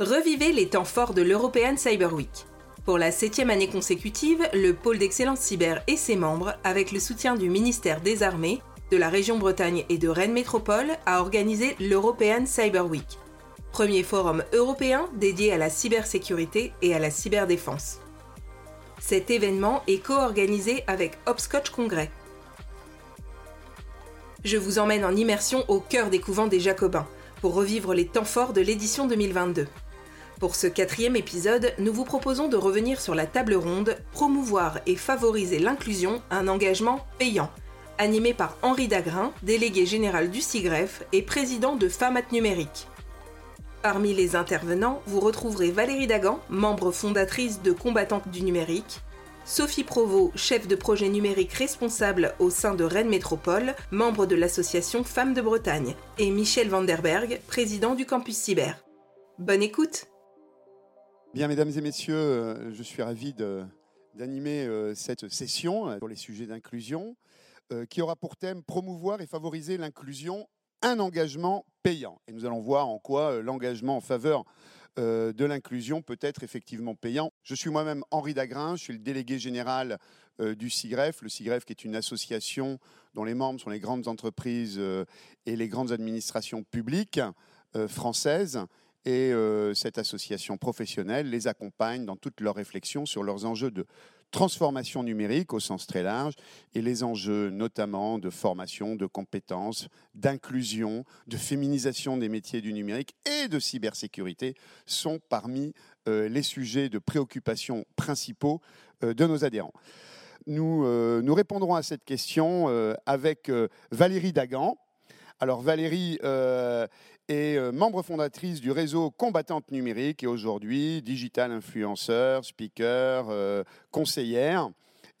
Revivez les temps forts de l'European Cyber Week. Pour la septième année consécutive, le pôle d'excellence cyber et ses membres, avec le soutien du ministère des Armées, de la région Bretagne et de Rennes Métropole, a organisé l'European Cyber Week, premier forum européen dédié à la cybersécurité et à la cyberdéfense. Cet événement est co-organisé avec Hopscotch Congrès. Je vous emmène en immersion au cœur des couvents des Jacobins pour revivre les temps forts de l'édition 2022. Pour ce quatrième épisode, nous vous proposons de revenir sur la table ronde Promouvoir et favoriser l'inclusion, un engagement payant, animé par Henri Dagrin, délégué général du CIGREF et président de Famat Numérique. Parmi les intervenants, vous retrouverez Valérie Dagan, membre fondatrice de Combattante du numérique, Sophie Provost, chef de projet numérique responsable au sein de Rennes Métropole, membre de l'association Femmes de Bretagne, et Michel Vanderberg, président du campus cyber. Bonne écoute Bien, mesdames et messieurs, euh, je suis ravi d'animer euh, cette session euh, sur les sujets d'inclusion qui aura pour thème promouvoir et favoriser l'inclusion, un engagement payant. Et nous allons voir en quoi l'engagement en faveur de l'inclusion peut être effectivement payant. Je suis moi-même Henri Dagrin, je suis le délégué général du CIGREF, le CIGREF qui est une association dont les membres sont les grandes entreprises et les grandes administrations publiques françaises et euh, cette association professionnelle les accompagne dans toutes leurs réflexions sur leurs enjeux de transformation numérique au sens très large et les enjeux notamment de formation, de compétences, d'inclusion, de féminisation des métiers du numérique et de cybersécurité sont parmi euh, les sujets de préoccupation principaux euh, de nos adhérents. Nous, nous répondrons à cette question avec Valérie Dagan. Alors Valérie est euh, membre fondatrice du réseau Combattante Numérique et aujourd'hui digital influenceur, speaker, euh, conseillère.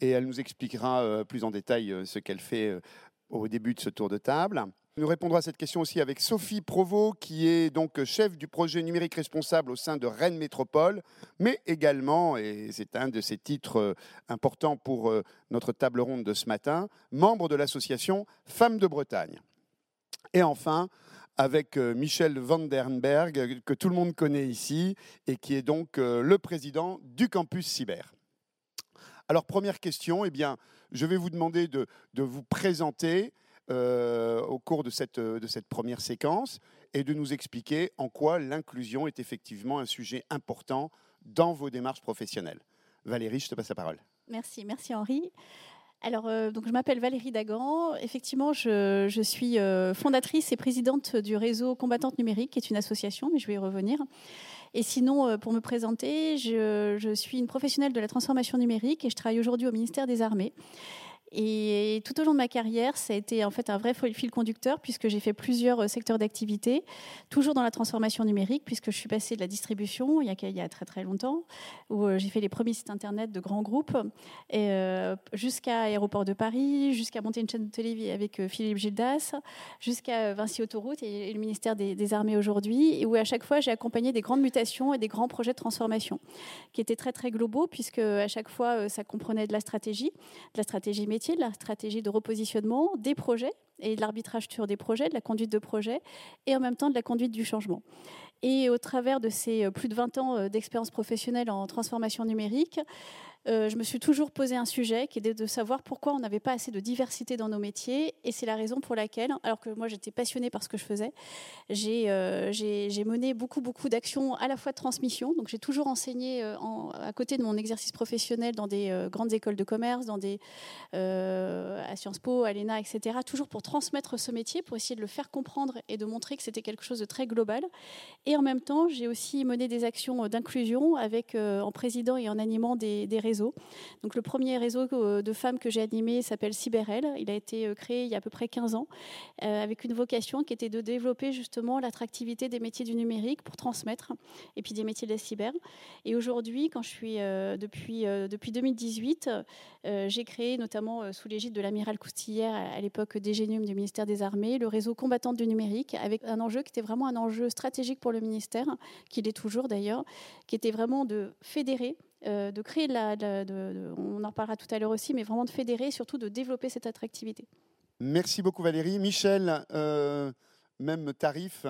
Et elle nous expliquera euh, plus en détail ce qu'elle fait au début de ce tour de table. Nous répondrons à cette question aussi avec Sophie Provost, qui est donc chef du projet numérique responsable au sein de Rennes Métropole, mais également, et c'est un de ses titres importants pour notre table ronde de ce matin, membre de l'association Femmes de Bretagne. Et enfin, avec euh, Michel Vandenberg, que tout le monde connaît ici, et qui est donc euh, le président du campus cyber. Alors, première question, eh bien, je vais vous demander de, vous présenter euh, au cours de cette, de cette première séquence et de nous expliquer en quoi l'inclusion est effectivement un sujet important dans vos démarches professionnelles. Valérie, je te passe la parole. Merci, merci Henri. Alors, euh, donc, je m'appelle Valérie Dagan. Effectivement, je, suis euh, fondatrice et présidente du réseau Combattante Numérique, qui est une association, mais je vais y revenir. Et sinon, euh, pour me présenter, je, je, suis une professionnelle de la transformation numérique et je travaille aujourd'hui au ministère des Armées. Et tout au long de ma carrière, ça a été en fait un vrai fil conducteur puisque j'ai fait plusieurs euh, secteurs d'activité, toujours dans la transformation numérique puisque je suis passée de la distribution il y a, très très longtemps, où euh, j'ai fait les premiers sites internet de grands groupes, euh, jusqu'à Aéroport de Paris, jusqu'à monter une chaîne de télé avec Philippe Gildas, jusqu'à Vinci Autoroute et, le ministère des, des Armées aujourd'hui, où à chaque fois j'ai accompagné des grandes mutations et des grands projets de transformation qui étaient très très globaux puisque à chaque fois ça comprenait de la stratégie, de la stratégie métier la stratégie de repositionnement, des projets et de l'arbitrage sur des projets, de la conduite de projets et en même temps de la conduite du changement? Et au travers de ces euh, plus de 20 ans euh, d'expérience professionnelle en transformation numérique, euh, je me suis toujours posé un sujet qui est de, savoir pourquoi on n'avait pas assez de diversité dans nos métiers. Et c'est la raison pour laquelle, alors que moi j'étais passionnée par ce que je faisais, j'ai euh, mené beaucoup, beaucoup d'actions à la fois de transmission. Donc j'ai toujours enseigné euh, à côté de mon exercice professionnel dans des grandes écoles de commerce, dans des, à Sciences Po, à l'ENA, etc. Toujours pour transmettre ce métier, pour essayer de le faire comprendre et de montrer que c'était quelque chose de très global. Et en même temps, j'ai aussi mené des actions d'inclusion avec, en président et en animant des, des réseaux donc le premier réseau euh, de femmes que j'ai animé s'appelle CyberEl. Il a été euh, créé il y a à peu près 15 ans euh, avec une vocation qui était de développer justement l'attractivité des métiers du numérique pour transmettre et puis des métiers de la cyber. Et aujourd'hui, quand je suis depuis, depuis 2018, j'ai créé notamment sous l'égide de l'amiral Coustillère à l'époque d'Egenium du ministère des Armées le réseau combattante du numérique avec un enjeu qui était vraiment un enjeu stratégique pour le ministère, qui l'est toujours d'ailleurs, qui était vraiment de fédérer euh, de créer, la, on en parlera tout à l'heure aussi, mais vraiment de fédérer et surtout de développer cette attractivité. Merci beaucoup Valérie. Michel, euh, même tarif.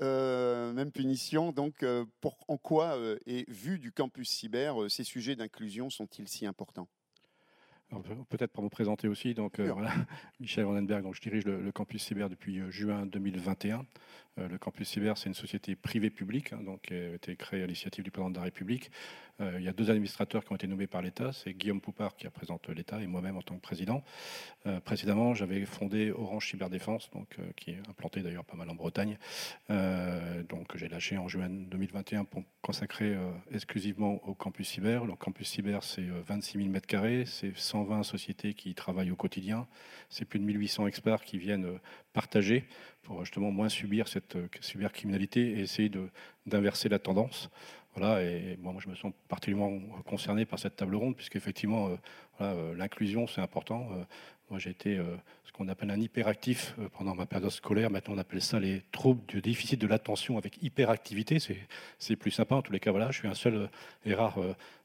même punition. Donc, pour, en quoi, et vu du campus cyber, ces sujets d'inclusion sont-ils si importants? Peut-être pour me présenter aussi, donc voilà, Michel Vandenberg, donc je dirige le, le campus cyber depuis juin 2021. Euh, le campus cyber, c'est une société privée publique, hein, donc, qui a été créée à l'initiative du président de la République. Euh, il y a deux administrateurs qui ont été nommés par l'État. C'est Guillaume Poupard qui représente l'État et moi-même en tant que président. Euh, précédemment, j'avais fondé Orange Cyberdéfense, donc, qui est implanté d'ailleurs pas mal en Bretagne. donc j'ai lâché en juin 2021 pour consacrer exclusivement au campus cyber. Le campus cyber, c'est 26 000 m2, c'est 120 sociétés qui y travaillent au quotidien, c'est plus de 1800 experts qui viennent partager pour justement moins subir cette euh, cybercriminalité et essayer d'inverser la tendance. Voilà, et moi, je me sens particulièrement concerné par cette table ronde, puisque effectivement, euh, euh, l'inclusion, c'est important. Moi, j'ai été ce qu'on appelle un hyperactif pendant ma période scolaire. Maintenant, on appelle ça les troubles du déficit de l'attention avec hyperactivité. C'est plus sympa. En tous les cas, voilà, je suis un seul et rare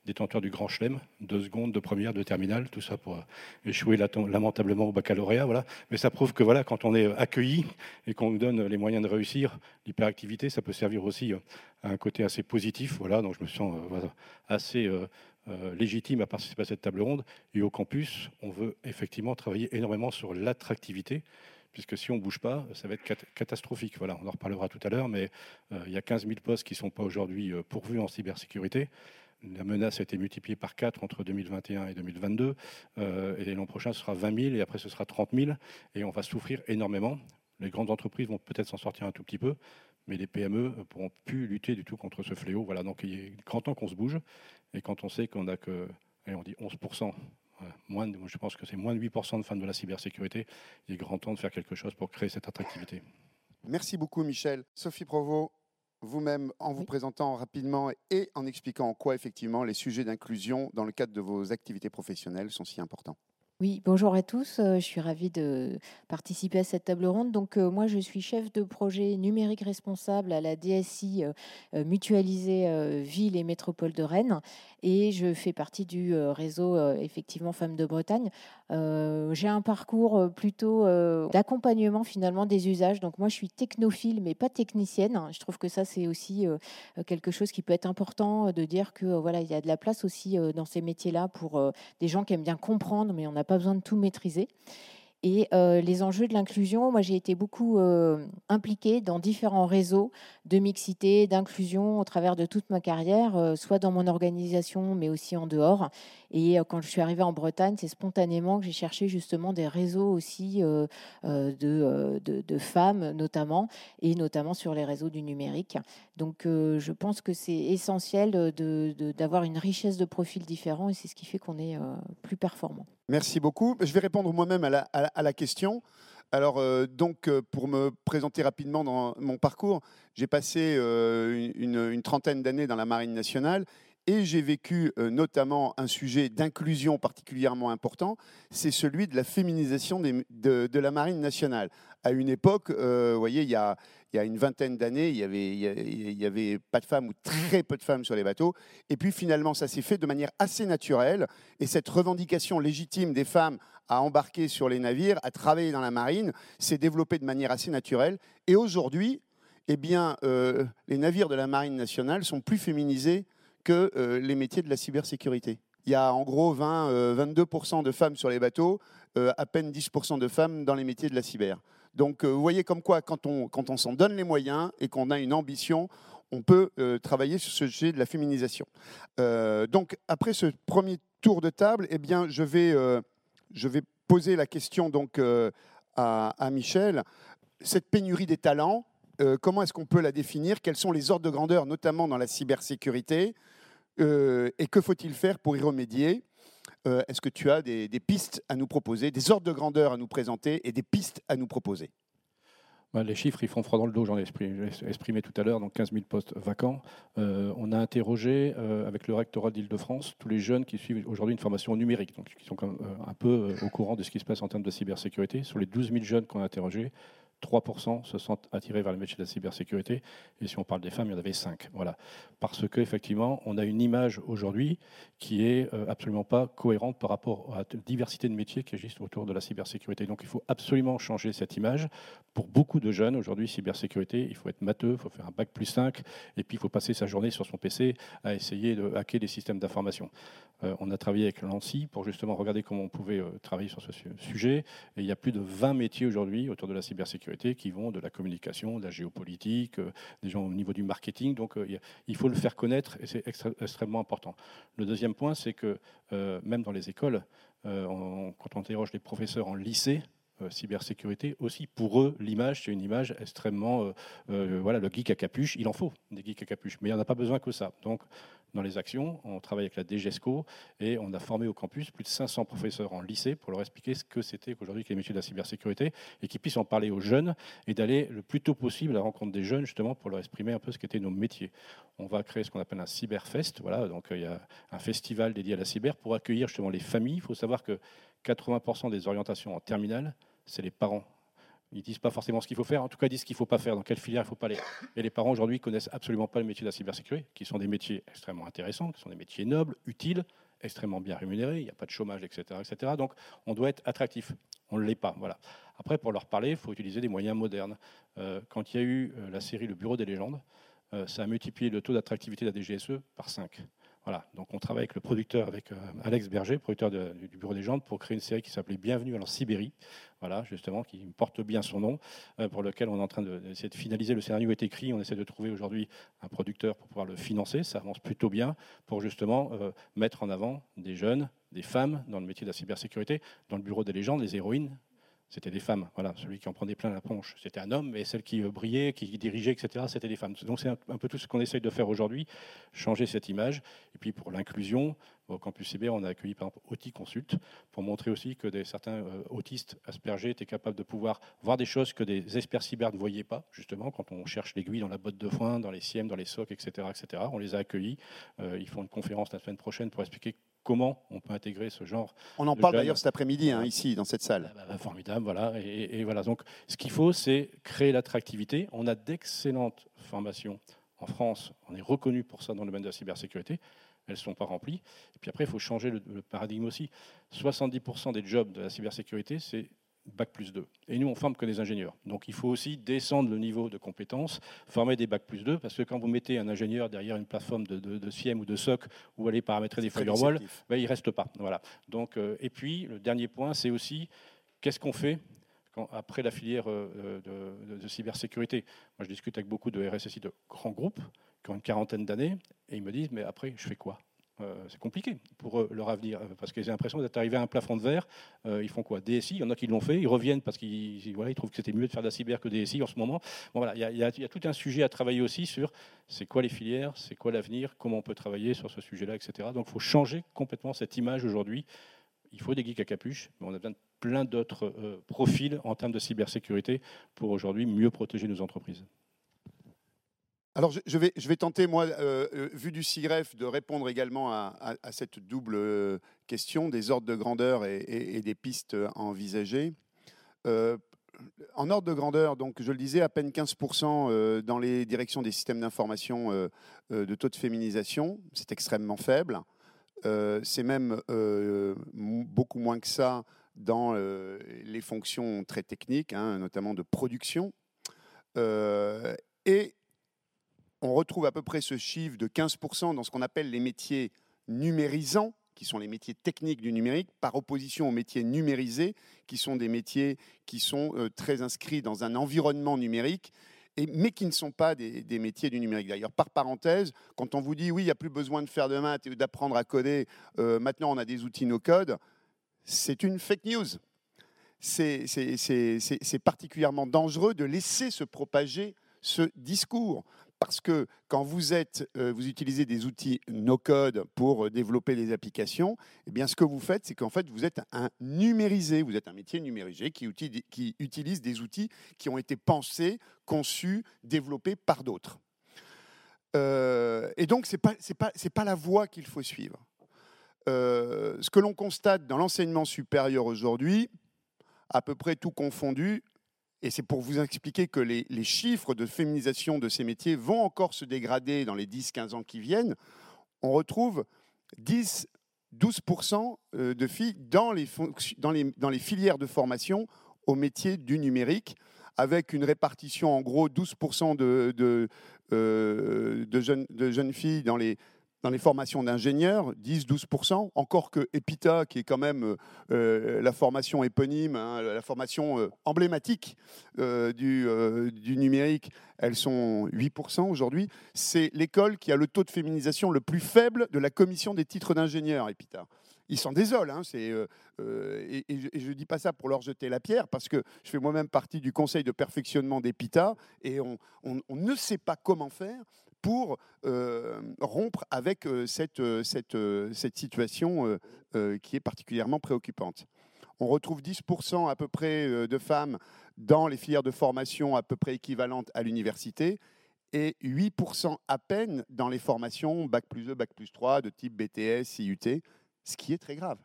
détenteur du grand chelem, deux secondes, de première, de terminale, tout ça pour euh, échouer lamentablement au baccalauréat. Voilà. Mais ça prouve que voilà, quand on est accueilli et qu'on nous donne les moyens de réussir, l'hyperactivité, ça peut servir aussi euh, à un côté assez positif. Voilà, donc je me sens euh, assez légitime à participer à cette table ronde. Et au campus, on veut effectivement travailler énormément sur l'attractivité puisque si on ne bouge pas, ça va être catastrophique. Voilà, on en reparlera tout à l'heure, mais il y a 15 000 postes qui ne sont pas aujourd'hui pourvus en cybersécurité. La menace a été multipliée par 4 entre 2021 et 2022. Euh, et l'an prochain, ce sera 20 000 et après, ce sera 30 000. Et on va souffrir énormément. Les grandes entreprises vont peut-être s'en sortir un tout petit peu, mais les PME ne pourront plus lutter du tout contre ce fléau. Voilà, donc il est grand temps qu'on se bouge. Et quand on sait qu'on n'a que, on dit 11%, moins je pense que c'est moins de 8% de fans de la cybersécurité, il est grand temps de faire quelque chose pour créer cette attractivité. Merci beaucoup, Michel. Sophie Provost, vous-même en vous présentant rapidement et en expliquant en quoi effectivement les sujets d'inclusion dans le cadre de vos activités professionnelles sont si importants. Oui, bonjour à tous. Euh, je suis ravie de participer à cette table ronde. Donc, euh, moi, je suis chef de projet numérique responsable à la DSI euh, mutualisée Ville et Métropole de Rennes et je fais partie du réseau effectivement Femmes de Bretagne. J'ai un parcours plutôt d'accompagnement finalement des usages. Donc, moi, je suis technophile mais pas technicienne. Je trouve que ça, c'est aussi quelque chose qui peut être important de dire que voilà, il y a de la place aussi dans ces métiers-là pour des gens qui aiment bien comprendre, mais on a pas besoin de tout maîtriser. Et euh, les enjeux de l'inclusion, moi j'ai été beaucoup euh, impliquée dans différents réseaux de mixité, d'inclusion au travers de toute ma carrière, euh, soit dans mon organisation, mais aussi en dehors. Et quand je suis arrivée en Bretagne, c'est spontanément que j'ai cherché justement des réseaux aussi de, de, femmes notamment, et notamment sur les réseaux du numérique. Donc je pense que c'est essentiel d'avoir une richesse de profils différents, et c'est ce qui fait qu'on est plus performant. Merci beaucoup. Je vais répondre moi-même à la, question. Alors, euh, donc, euh, pour me présenter rapidement dans mon parcours, j'ai passé euh, une, trentaine d'années dans la Marine nationale et j'ai vécu notamment un sujet d'inclusion particulièrement important, c'est celui de la féminisation de, la Marine nationale. À une époque, vous voyez, il y a, une vingtaine d'années, il n'y avait, avait pas de femmes ou très peu de femmes sur les bateaux. Et puis finalement, ça s'est fait de manière assez naturelle. Et cette revendication légitime des femmes à embarquer sur les navires, à travailler dans la marine, s'est développée de manière assez naturelle. Et aujourd'hui, eh bien, euh, les navires de la marine nationale sont plus féminisés que euh, les métiers de la cybersécurité. Il y a en gros 20, 22% euh, de femmes sur les bateaux, à peine 10% de femmes dans les métiers de la cyber. Donc euh, vous voyez comme quoi, quand on, quand on s'en donne les moyens et qu'on a une ambition, on peut euh, travailler sur ce sujet de la féminisation. Euh, donc après ce premier tour de table, eh bien, je, vais, je vais poser la question donc, à, Michel. Cette pénurie des talents, comment est-ce qu'on peut la définir? Quels sont les ordres de grandeur, notamment dans la cybersécurité? Et que faut-il faire pour y remédier? Euh, est-ce que tu as des, pistes à nous proposer, des ordres de grandeur à nous présenter et des pistes à nous proposer? Bah, les chiffres, ils font froid dans le dos, j'en ai exprimé, tout à l'heure, donc 15 000 postes vacants. Euh, on a interrogé euh, avec le rectorat d'Île-de-France tous les jeunes qui suivent aujourd'hui une formation numérique, donc qui sont un peu au courant de ce qui se passe en termes de cybersécurité. Sur les 12 000 jeunes qu'on a interrogés, 3% se sentent attirés vers le métier de la cybersécurité. Et si on parle des femmes, il y en avait 5. Voilà. Parce qu'effectivement, on a une image aujourd'hui qui est euh, absolument pas cohérente par rapport à la diversité de métiers qui existent autour de la cybersécurité. Donc il faut absolument changer cette image. Pour beaucoup de jeunes, aujourd'hui, cybersécurité, il faut être matheux, il faut faire un bac plus 5, et puis il faut passer sa journée sur son PC à essayer de hacker des systèmes d'information. Euh, on a travaillé avec l'ANSI pour justement regarder comment on pouvait euh, travailler sur ce sujet. Et il y a plus de 20 métiers aujourd'hui autour de la cybersécurité qui vont de la communication, de la géopolitique, euh, des gens au niveau du marketing. Donc il faut le faire connaître et c'est extrêmement important. Le deuxième point, c'est que même dans les écoles, quand on interroge les professeurs en lycée, euh, cybersécurité aussi. Pour eux, l'image, c'est une image extrêmement. Euh, euh, voilà, le geek à capuche, il en faut des geeks à capuche, mais il n'y en a pas besoin que ça. Donc, dans les actions, on travaille avec la DGESCO et on a formé au campus plus de 500 professeurs en lycée pour leur expliquer ce que c'était qu'aujourd'hui les métiers de la cybersécurité et qu'ils puissent en parler aux jeunes et d'aller le plus tôt possible à la rencontre des jeunes justement pour leur exprimer un peu ce qu'étaient nos métiers. On va créer ce qu'on appelle un cyberfest. Voilà, donc il y a un festival dédié à la cyber pour accueillir justement les familles. Il faut savoir que 80% des orientations en terminale, c'est les parents. Ils disent pas forcément ce qu'il faut faire, en tout cas ils disent ce qu'il ne faut pas faire, dans quelle filière il ne faut pas aller. Et les parents aujourd'hui connaissent absolument pas le métier de la cybersécurité, qui sont des métiers extrêmement intéressants, qui sont des métiers nobles, utiles, extrêmement bien rémunérés, il n'y a pas de chômage, etc., etc. Donc on doit être attractif. On ne l'est pas. Voilà. Après, pour leur parler, il faut utiliser des moyens modernes. Euh, quand il y a eu euh, la série Le Bureau des légendes, euh, ça a multiplié le taux d'attractivité de la DGSE par 5. Voilà, donc on travaille avec le producteur, avec euh, Alex Berger, producteur du Bureau des Gens, pour créer une série qui s'appelait Bienvenue en Sibérie, voilà, justement, qui porte bien son nom, euh, pour lequel on est en train d'essayer de, finaliser. Le scénario est écrit, on essaie de trouver aujourd'hui un producteur pour pouvoir le financer, ça avance plutôt bien, pour justement euh, mettre en avant des jeunes, des femmes dans le métier de la cybersécurité. Dans le Bureau des légendes, les héroïnes, c'était des femmes. Voilà, celui qui en prenait plein la ponche, c'était un homme, mais celle qui euh, brillait, qui dirigeait, etc., c'était des femmes. Donc c'est un, peu tout ce qu'on essaye de faire aujourd'hui, changer cette image. Et puis pour l'inclusion, au campus cyber, on a accueilli par exemple Auti Consult pour montrer aussi que des, certains euh, autistes aspergés étaient capables de pouvoir voir des choses que des experts cyber ne voyaient pas, justement, quand on cherche l'aiguille dans la botte de foin, dans les SIEM, dans les SOC, etc., etc. On les a accueillis. Euh, ils font une conférence la semaine prochaine pour expliquer comment on peut intégrer ce genre. On en parle d'ailleurs cet après-midi, hein, ici, dans cette salle. Ah bah, bah, formidable, voilà. Et, voilà. Donc, ce qu'il faut, c'est créer l'attractivité. On a d'excellentes formations en France. On est reconnu pour ça dans le domaine de la cybersécurité. Elles ne sont pas remplies. Et puis après, il faut changer le paradigme aussi. 70% des jobs de la cybersécurité, c'est bac plus 2. Et nous, on forme que des ingénieurs. Donc il faut aussi descendre le niveau de compétences, former des bac plus 2, parce que quand vous mettez un ingénieur derrière une plateforme de, de, SIEM ou de SOC, où allez paramétrer des firewalls, ben, il ne reste pas. Voilà. Donc, euh, et puis, le dernier point, c'est aussi qu'est-ce qu'on fait après la filière euh, de, de, cybersécurité? Moi, je discute avec beaucoup de RSSI de grands groupes qui ont une quarantaine d'années, et ils me disent, mais après, je fais quoi? euh, c'est compliqué pour leur avenir, euh, parce qu'ils ont l'impression d'être arrivés à un plafond de verre. Euh, ils font quoi? DSI, il y en a qui l'ont fait, ils reviennent parce qu'ils trouvent que c'était mieux de faire de la cyber que DSI en ce moment. Voilà, il y, a, tout un sujet à travailler aussi sur c'est quoi les filières, c'est quoi l'avenir, comment on peut travailler sur ce sujet-là, etc. Donc il faut changer complètement cette image aujourd'hui. Il faut des geeks à capuche, mais on a besoin de plein d'autres profils en termes de cybersécurité pour aujourd'hui mieux protéger nos entreprises. Alors, je, vais, je vais tenter, moi, euh, euh, vu du CIGREF, de répondre également à, cette double euh, question des ordres de grandeur et, des pistes à envisager. en ordre de grandeur, donc, je le disais, à peine 15% dans les directions des systèmes d'information de taux de féminisation. C'est extrêmement faible. C'est même beaucoup moins que ça dans les fonctions très techniques, hein, notamment de production. et on retrouve à peu près ce chiffre de 15% dans ce qu'on appelle les métiers numérisants, qui sont les métiers techniques du numérique, par opposition aux métiers numérisés, qui sont des métiers qui sont euh, très inscrits dans un environnement numérique, mais qui ne sont pas des, métiers du numérique. D'ailleurs, par parenthèse, quand on vous dit oui, il n'y a plus besoin de faire de maths et d'apprendre à coder, euh, maintenant on a des outils no-code, c'est une fake news. C'est particulièrement dangereux de laisser se propager ce discours parce que quand vous, êtes, euh, vous utilisez des outils no-code pour euh, développer des applications, eh bien, ce que vous faites, c'est qu'en fait, vous êtes un numérisé, vous êtes un métier numérisé qui, qui utilise des outils qui ont été pensés, conçus, développés par d'autres. Euh, et donc, ce n'est pas, pas, pas la voie qu'il faut suivre. ce que l'on constate dans l'enseignement supérieur aujourd'hui, à peu près tout confondu, et c'est pour vous expliquer que les, chiffres de féminisation de ces métiers vont encore se dégrader dans les 10-15 ans qui viennent, on retrouve 10, 12% euh, de filles dans les, dans, les, dans les filières de formation au métier du numérique, avec une répartition en gros 12% de, de, euh, de, de jeunes filles dans les dans les formations d'ingénieurs, 10-12%, encore que EPITA, qui est quand même euh, la formation éponyme, hein, la formation euh, emblématique euh, du, numérique, elles sont 8% aujourd'hui. C'est l'école qui a le taux de féminisation le plus faible de la commission des titres d'ingénieurs, EPITA. Ils s'en désolent, hein, et, je ne dis pas ça pour leur jeter la pierre, parce que je fais moi-même partie du conseil de perfectionnement d'EPITA, et on ne sait pas comment faire pour euh, rompre avec euh, cette, euh, cette, cette situation qui est particulièrement préoccupante. On retrouve 10% à peu près de femmes dans les filières de formation à peu près équivalentes à l'université et 8% à peine dans les formations Bac plus 2, Bac plus 3 de type BTS, IUT, ce qui est très grave.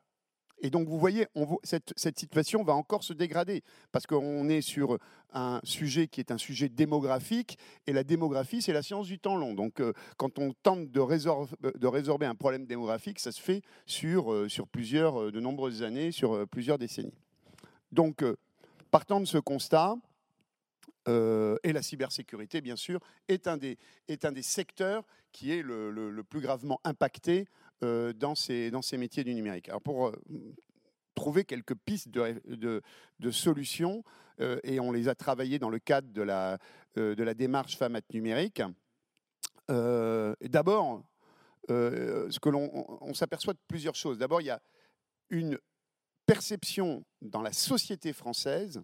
Et donc, vous voyez, cette, situation va encore se dégrader parce qu'on est sur un sujet qui est un sujet démographique et la démographie, c'est la science du temps long. Donc, euh, quand on tente de résorber, un problème démographique, ça se fait sur, euh, sur plusieurs, euh, de nombreuses années, sur plusieurs décennies. Donc, partant de ce constat, et la cybersécurité, bien sûr, est un des, est un des secteurs qui est le, le plus gravement impacté dans, ces, dans ces métiers du numérique. Alors pour euh, trouver quelques pistes de, de, solutions, euh, et on les a travaillées dans le cadre de la, de la démarche Femmes numérique. D'abord, ce on, s'aperçoit de plusieurs choses. D'abord, il y a une perception dans la société française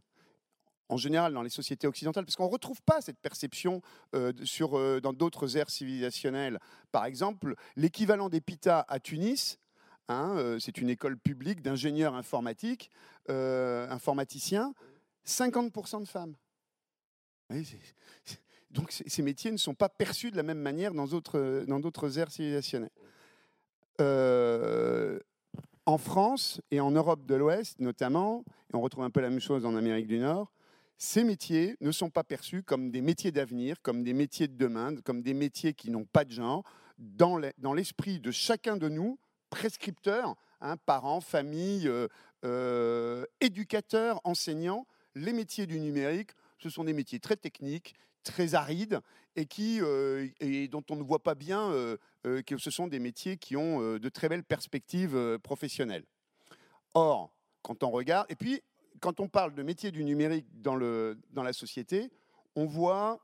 en général dans les sociétés occidentales, parce qu'on ne retrouve pas cette perception euh, euh, dans d'autres aires civilisationnelles. Par exemple, l'équivalent des PITA à Tunis, hein, euh, c'est une école publique d'ingénieurs informatiques, informaticiens, 50% de femmes. donc ces métiers ne sont pas perçus de la même manière dans d'autres, dans aires civilisationnelles. en France et en Europe de l'Ouest notamment, et on retrouve un peu la même chose en Amérique du Nord, ces métiers ne sont pas perçus comme des métiers d'avenir, comme des métiers de demain, comme des métiers qui n'ont pas de genre. Dans l'esprit de chacun de nous, prescripteurs, hein, parents, familles, euh, euh, éducateurs, enseignants, les métiers du numérique, ce sont des métiers très techniques, très arides et, qui, euh, et dont on ne voit pas bien que ce sont des métiers qui ont de très belles perspectives professionnelles. Or, quand on regarde, et puis quand on parle de métier du numérique dans, le, dans la société, on voit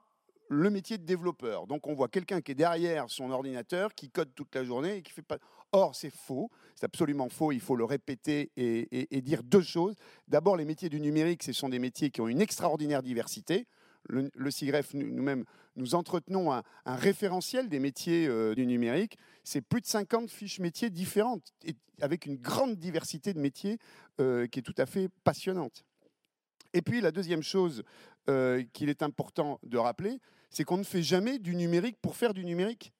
le métier de développeur. Donc on voit quelqu'un qui est derrière son ordinateur, qui code toute la journée et qui fait pas. Or c'est faux, c'est absolument faux. Il faut le répéter et, et dire deux choses. D'abord, les métiers du numérique, ce sont des métiers qui ont une extraordinaire diversité le, le nous-mêmes, nous entretenons un, référentiel des métiers euh, du numérique. C'est plus de 50 fiches métiers différentes, avec une grande diversité de métiers euh, qui est tout à fait passionnante. Et puis la deuxième chose euh, qu'il est important de rappeler, c'est qu'on ne fait jamais du numérique pour faire du numérique.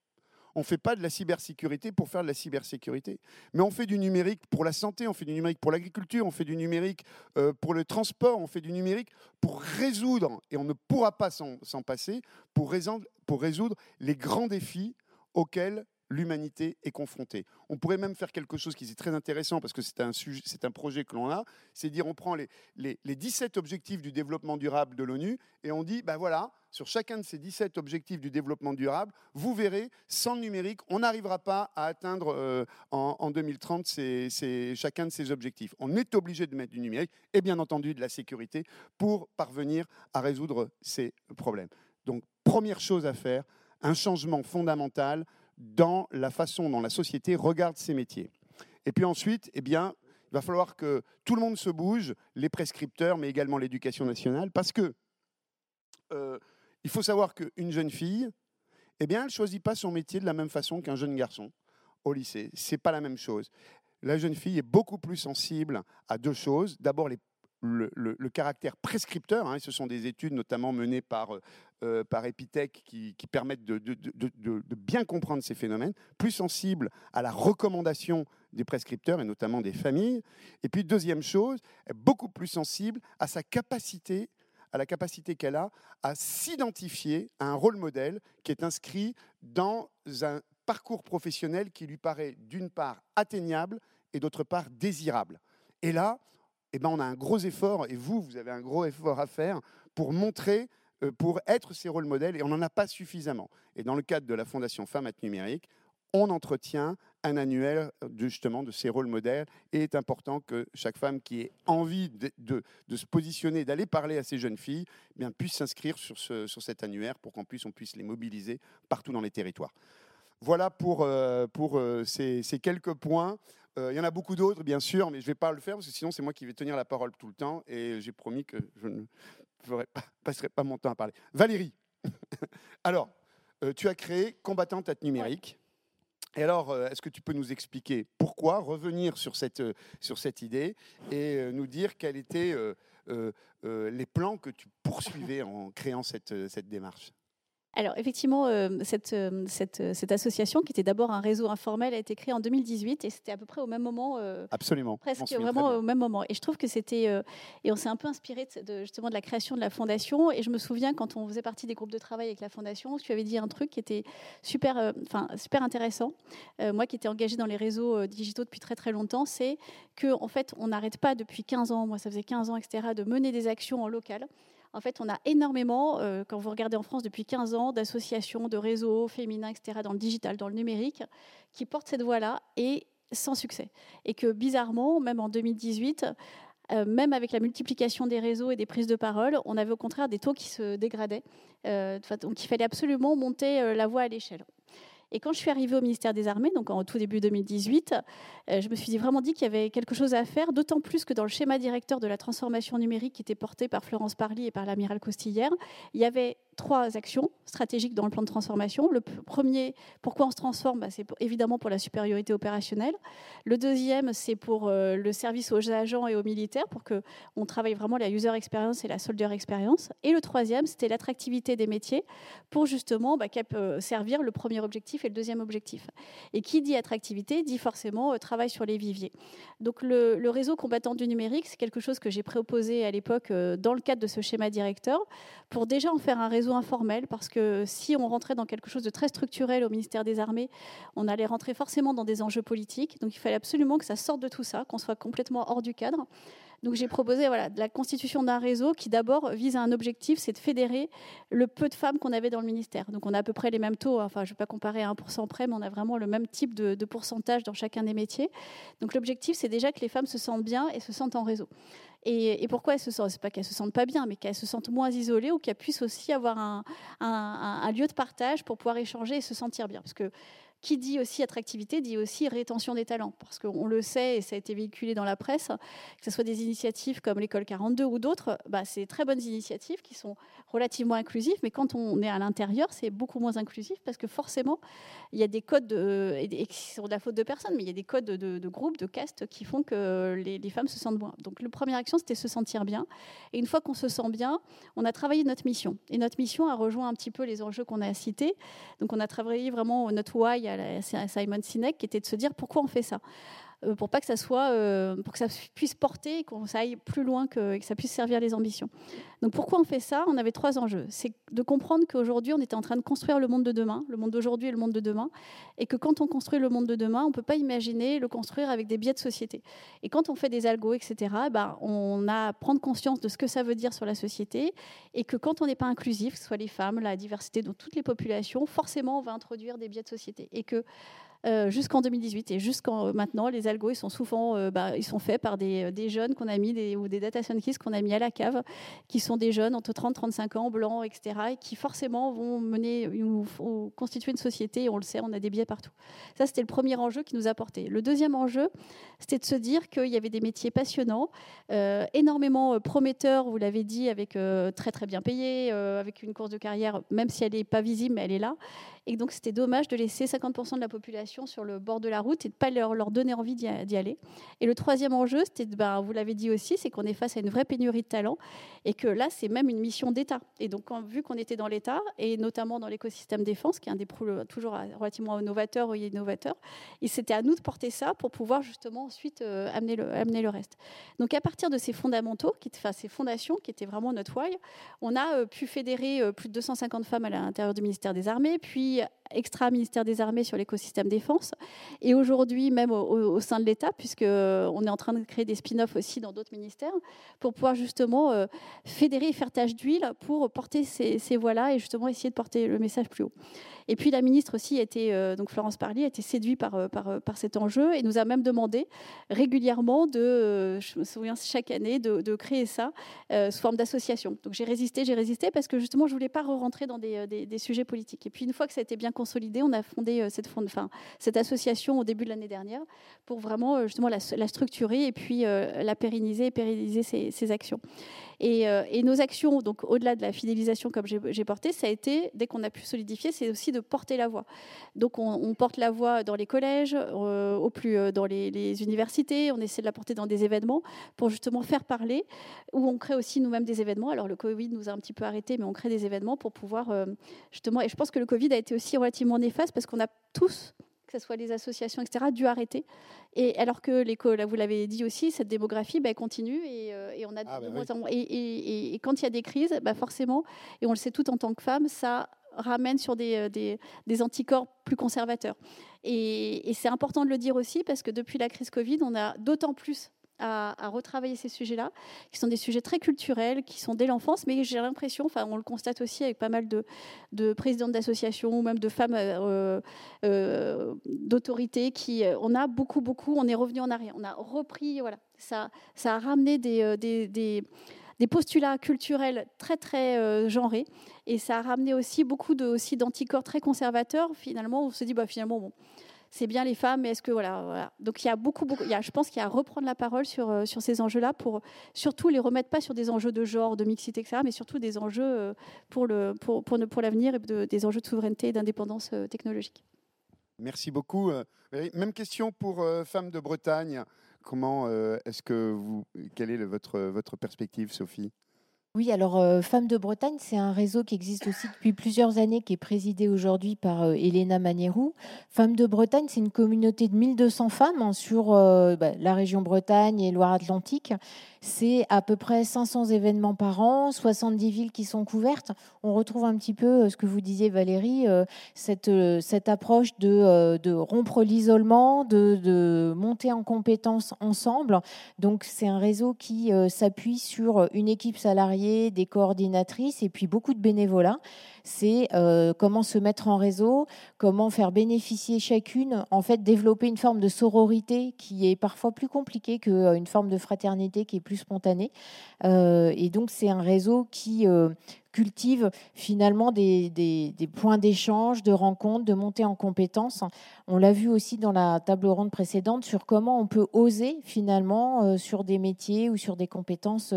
On ne fait pas de la cybersécurité pour faire de la cybersécurité. Mais on fait du numérique pour la santé, on fait du numérique pour l'agriculture, on fait du numérique euh, pour le transport, on fait du numérique pour résoudre, et on ne pourra pas s'en passer, pour résoudre, les grands défis auxquels l'humanité est confrontée. On pourrait même faire quelque chose qui est très intéressant parce que c'est un, projet que l'on a, c'est dire on prend les, les, 17 objectifs du développement durable de l'ONU et on dit, ben voilà, sur chacun de ces 17 objectifs du développement durable, vous verrez, sans le numérique, on n'arrivera pas à atteindre euh, en, 2030 chacun de ces objectifs. On est obligé de mettre du numérique et bien entendu de la sécurité pour parvenir à résoudre ces problèmes. Donc, première chose à faire, un changement fondamental dans la façon dont la société regarde ces métiers. Et puis ensuite, eh bien, il va falloir que tout le monde se bouge, les prescripteurs, mais également l'éducation nationale, parce que euh, il faut savoir qu'une jeune fille, eh elle ne choisit pas son métier de la même façon qu'un jeune garçon au lycée. Ce n'est pas la même chose. La jeune fille est beaucoup plus sensible à deux choses. D'abord, le, caractère prescripteur. Hein, ce sont des études notamment menées par, euh, Epitech qui, permettent de, de, bien comprendre ces phénomènes, plus sensible à la recommandation des prescripteurs et notamment des familles. Et puis deuxième chose, beaucoup plus sensible à sa capacité à la capacité qu'elle a à s'identifier à un rôle modèle qui est inscrit dans un parcours professionnel qui lui paraît d'une part atteignable et d'autre part désirable. Et là, eh ben, on a un gros effort, et vous, vous avez un gros effort à faire pour montrer, euh, pour être ces rôles modèles, et on n'en a pas suffisamment. Et dans le cadre de la Fondation Femmes Numérique, on entretient un annuel de, justement de ces rôles modèles et il est important que chaque femme qui ait envie de, se positionner, d'aller parler à ces jeunes filles, eh bien, puisse s'inscrire sur, ce, sur cet annuaire pour qu'on puisse, on puisse les mobiliser partout dans les territoires. Voilà pour, euh, pour euh, ces, quelques points. Euh, il y en a beaucoup d'autres, bien sûr, mais je ne vais pas le faire parce que sinon, c'est moi qui vais tenir la parole tout le temps et j'ai promis que je ne passerai pas mon temps à parler. Valérie, alors, tu as créé Combattante à numérique. Et alors, est-ce que tu peux nous expliquer pourquoi, revenir sur cette, cette idée et nous dire quels étaient les plans que tu poursuivais en créant cette démarche? Alors effectivement, euh, cette, euh, cette, euh, cette, association, qui était d'abord un réseau informel, a été créée en 2018 et c'était à peu près au même moment. Absolument. Presque vraiment au même moment. Et je trouve que c'était... et on s'est un peu inspiré de, justement de la création de la fondation. Et je me souviens quand on faisait partie des groupes de travail avec la fondation, tu avais dit un truc qui était super, enfin, super intéressant. moi qui étais engagée dans les réseaux digitaux depuis très très longtemps, c'est qu'en en fait, on n'arrête pas depuis 15 ans, moi ça faisait 15 ans, etc., de mener des actions en local. En fait, on a énormément, euh, quand vous regardez en France depuis 15 ans, d'associations, de réseaux féminins, etc., dans le digital, dans le numérique, qui portent cette voie-là et sans succès. Et que bizarrement, même en 2018, euh, même avec la multiplication des réseaux et des prises de parole, on avait au contraire des taux qui se dégradaient. Euh, donc il fallait absolument monter la voie à l'échelle. Et quand je suis arrivée au ministère des Armées, donc en tout début 2018, euh, je me suis vraiment dit qu'il y avait quelque chose à faire, d'autant plus que dans le schéma directeur de la transformation numérique qui était porté par Florence Parly et par l'amiral Costillère, il y avait trois actions stratégiques dans le plan de transformation. Le premier, pourquoi on se transforme bah, C'est évidemment pour la supériorité opérationnelle. Le deuxième, c'est pour euh, le service aux agents et aux militaires, pour qu'on travaille vraiment la user experience et la soldier experience. Et le troisième, c'était l'attractivité des métiers, pour justement bah, servir le premier objectif et le deuxième objectif. Et qui dit attractivité dit forcément euh, travail sur les viviers. Donc le, le réseau combattant du numérique, c'est quelque chose que j'ai proposé à l'époque euh, dans le cadre de ce schéma directeur, pour déjà en faire un réseau informel, parce que si on rentrait dans quelque chose de très structurel au ministère des Armées, on allait rentrer forcément dans des enjeux politiques. Donc il fallait absolument que ça sorte de tout ça, qu'on soit complètement hors du cadre. Donc j'ai proposé voilà, la constitution d'un réseau qui d'abord vise à un objectif, c'est de fédérer le peu de femmes qu'on avait dans le ministère. Donc on a à peu près les mêmes taux, enfin je ne vais pas comparer à 1% près, mais on a vraiment le même type de, pourcentage dans chacun des métiers. Donc l'objectif, c'est déjà que les femmes se sentent bien et se sentent en réseau. Et, pourquoi elles se sentent, c'est pas qu'elles se sentent pas bien, mais qu'elles se sentent moins isolées ou qu'elles puissent aussi avoir un, un, lieu de partage pour pouvoir échanger et se sentir bien. Parce que qui dit aussi attractivité dit aussi rétention des talents, parce qu'on le sait et ça a été véhiculé dans la presse, que ce soit des initiatives comme l'école 42 ou d'autres, bah, c'est très bonnes initiatives qui sont relativement inclusives, mais quand on est à l'intérieur, c'est beaucoup moins inclusif parce que forcément, il y a des codes de, et qui sont de la faute de personne, mais il y a des codes de, de groupe, de caste qui font que les, femmes se sentent bien. Donc, la première action, c'était se sentir bien. Et une fois qu'on se sent bien, on a travaillé notre mission. Et notre mission a rejoint un petit peu les enjeux qu'on a cités. Donc, on a travaillé vraiment notre why à Simon Sinek, qui était de se dire pourquoi on fait ça? Euh, pour pas que ça soit, euh, pour que ça puisse porter, qu'on aille plus loin, que, que, ça puisse servir les ambitions. Donc pourquoi on fait ça? On avait trois enjeux. C'est de comprendre qu'aujourd'hui on était en train de construire le monde de demain, le monde d'aujourd'hui et le monde de demain, et que quand on construit le monde de demain, on peut pas imaginer le construire avec des biais de société. Et quand on fait des algos, etc., ben, on a à prendre conscience de ce que ça veut dire sur la société, et que quand on n'est pas inclusif, que ce soit les femmes, la diversité dans toutes les populations, forcément on va introduire des biais de société, et que euh, jusqu'en 2018 et jusqu'en maintenant, les algos ils sont souvent euh, bah, ils sont faits par des, des jeunes qu'on a mis ou des data scientists qu'on a mis à la cave, qui sont des jeunes entre 30 35 ans, blancs, etc., et qui forcément vont mener ou, constituer une société. Et on le sait, on a des biais partout. Ça, c'était le premier enjeu qui nous a porté. Le deuxième enjeu, c'était de se dire qu'il y avait des métiers passionnants, euh, énormément prometteurs, vous l'avez dit, avec très très bien payés, avec une course de carrière, même si elle n'est pas visible, mais elle est là, Et donc, c'était dommage de laisser 50% de la population sur le bord de la route et de ne pas leur, leur, donner envie d'y aller. Et le troisième enjeu, c'était, ben, vous l'avez dit aussi, c'est qu'on est face à une vraie pénurie de talents et que là, c'est même une mission d'État. Et donc, vu qu'on était dans l'État, et notamment dans l'écosystème défense, qui est un des toujours relativement innovateur ou innovateur, et c'était à nous de porter ça pour pouvoir justement ensuite euh, amener, le, amener le reste. Donc, à partir de ces fondamentaux, qui, enfin, ces fondations qui étaient vraiment notre why, on a euh, pu fédérer euh, plus de 250 femmes à l'intérieur du ministère des Armées, puis extra-ministère des Armées sur l'écosystème défense. Et aujourd'hui, même au, sein de l'État, puisqu'on euh, est en train de créer des spin-offs aussi dans d'autres ministères, pour pouvoir justement euh, fédérer et faire tâche d'huile pour porter ces, voix-là et justement essayer de porter le message plus haut. Et puis la ministre aussi, était, euh, donc Florence Parly, a été séduite par, par, cet enjeu et nous a même demandé régulièrement de, je me souviens chaque année, de, créer ça sous forme d'association. Donc j'ai résisté, j'ai résisté parce que justement je ne voulais pas re-rentrer dans des, des, sujets politiques. Et puis une fois que ça a été bien consolidé. On a fondé euh, cette, enfin, cette association au début de l'année dernière pour vraiment euh, justement la, structurer et puis euh, la pérenniser et pérenniser ses, actions. Et, nos actions, donc au-delà de la fidélisation comme j'ai porté, ça a été, dès qu'on a pu solidifier, c'est aussi de porter la voix. Donc on, porte la voix dans les collèges, au plus dans les, les, universités, on essaie de la porter dans des événements pour justement faire parler, où on crée aussi nous-mêmes des événements. Alors le Covid nous a un petit peu arrêtés, mais on crée des événements pour pouvoir justement, et je pense que le Covid a été aussi relativement néfaste parce qu'on a tous, que ce soit les associations, etc., dû arrêter. Et alors que l'école, vous l'avez dit aussi, cette démographie bah, continue et, euh, on a ah, bah et, quand il y a des crises, bah, forcément, et on le sait tout en tant que femme, ça ramène sur des, euh, des, des anticorps plus conservateurs. Et, et c'est important de le dire aussi parce que depuis la crise Covid, on a d'autant plus à, retravailler ces sujets-là, qui sont des sujets très culturels, qui sont dès l'enfance, mais j'ai l'impression, enfin on le constate aussi avec pas mal de, de présidentes d'associations ou même de femmes euh, euh, d'autorité, qui, euh, on a beaucoup, beaucoup, on est revenu en arrière, on a repris, voilà, ça, ça a ramené des, postulats culturels très, très genrés, et ça a ramené aussi beaucoup d'anticorps très conservateurs, finalement, on se dit, bah finalement, bon c'est bien les femmes, mais est-ce que voilà, Donc il y a beaucoup, beaucoup. Je pense qu'il y a à reprendre la parole sur euh, sur ces enjeux-là pour surtout les remettre pas sur des enjeux de genre, de mixité, etc., mais surtout des enjeux euh, pour le pour pour, l'avenir et des enjeux de souveraineté et d'indépendance euh, technologique. Merci beaucoup. Même question pour Femmes de Bretagne. Comment est-ce que vous, quelle est votre votre perspective, Sophie? Oui, alors euh, Femmes de Bretagne, c'est un réseau qui existe aussi depuis plusieurs années, qui est présidé aujourd'hui par euh, Elena Manierou. Femmes de Bretagne, c'est une communauté de 1200 femmes hein, sur euh, bah, la région Bretagne et Loire-Atlantique. C'est à peu près 500 événements par an, 70 villes qui sont couvertes. On retrouve un petit peu ce que vous disiez, Valérie, cette, cette approche de, rompre l'isolement, de, de, monter en compétences ensemble. Donc, c'est un réseau qui s'appuie sur une équipe salariée des coordinatrices et puis beaucoup de bénévolat. C'est euh, comment se mettre en réseau, comment faire bénéficier chacune, en fait, développer une forme de sororité qui est parfois plus compliquée qu'une euh, forme de fraternité qui est plus spontanée. Euh, et donc, c'est un réseau qui cultive finalement des, points d'échange, de rencontres, de montée en compétences. On l'a vu aussi dans la table ronde précédente sur comment on peut oser finalement sur des métiers ou sur des compétences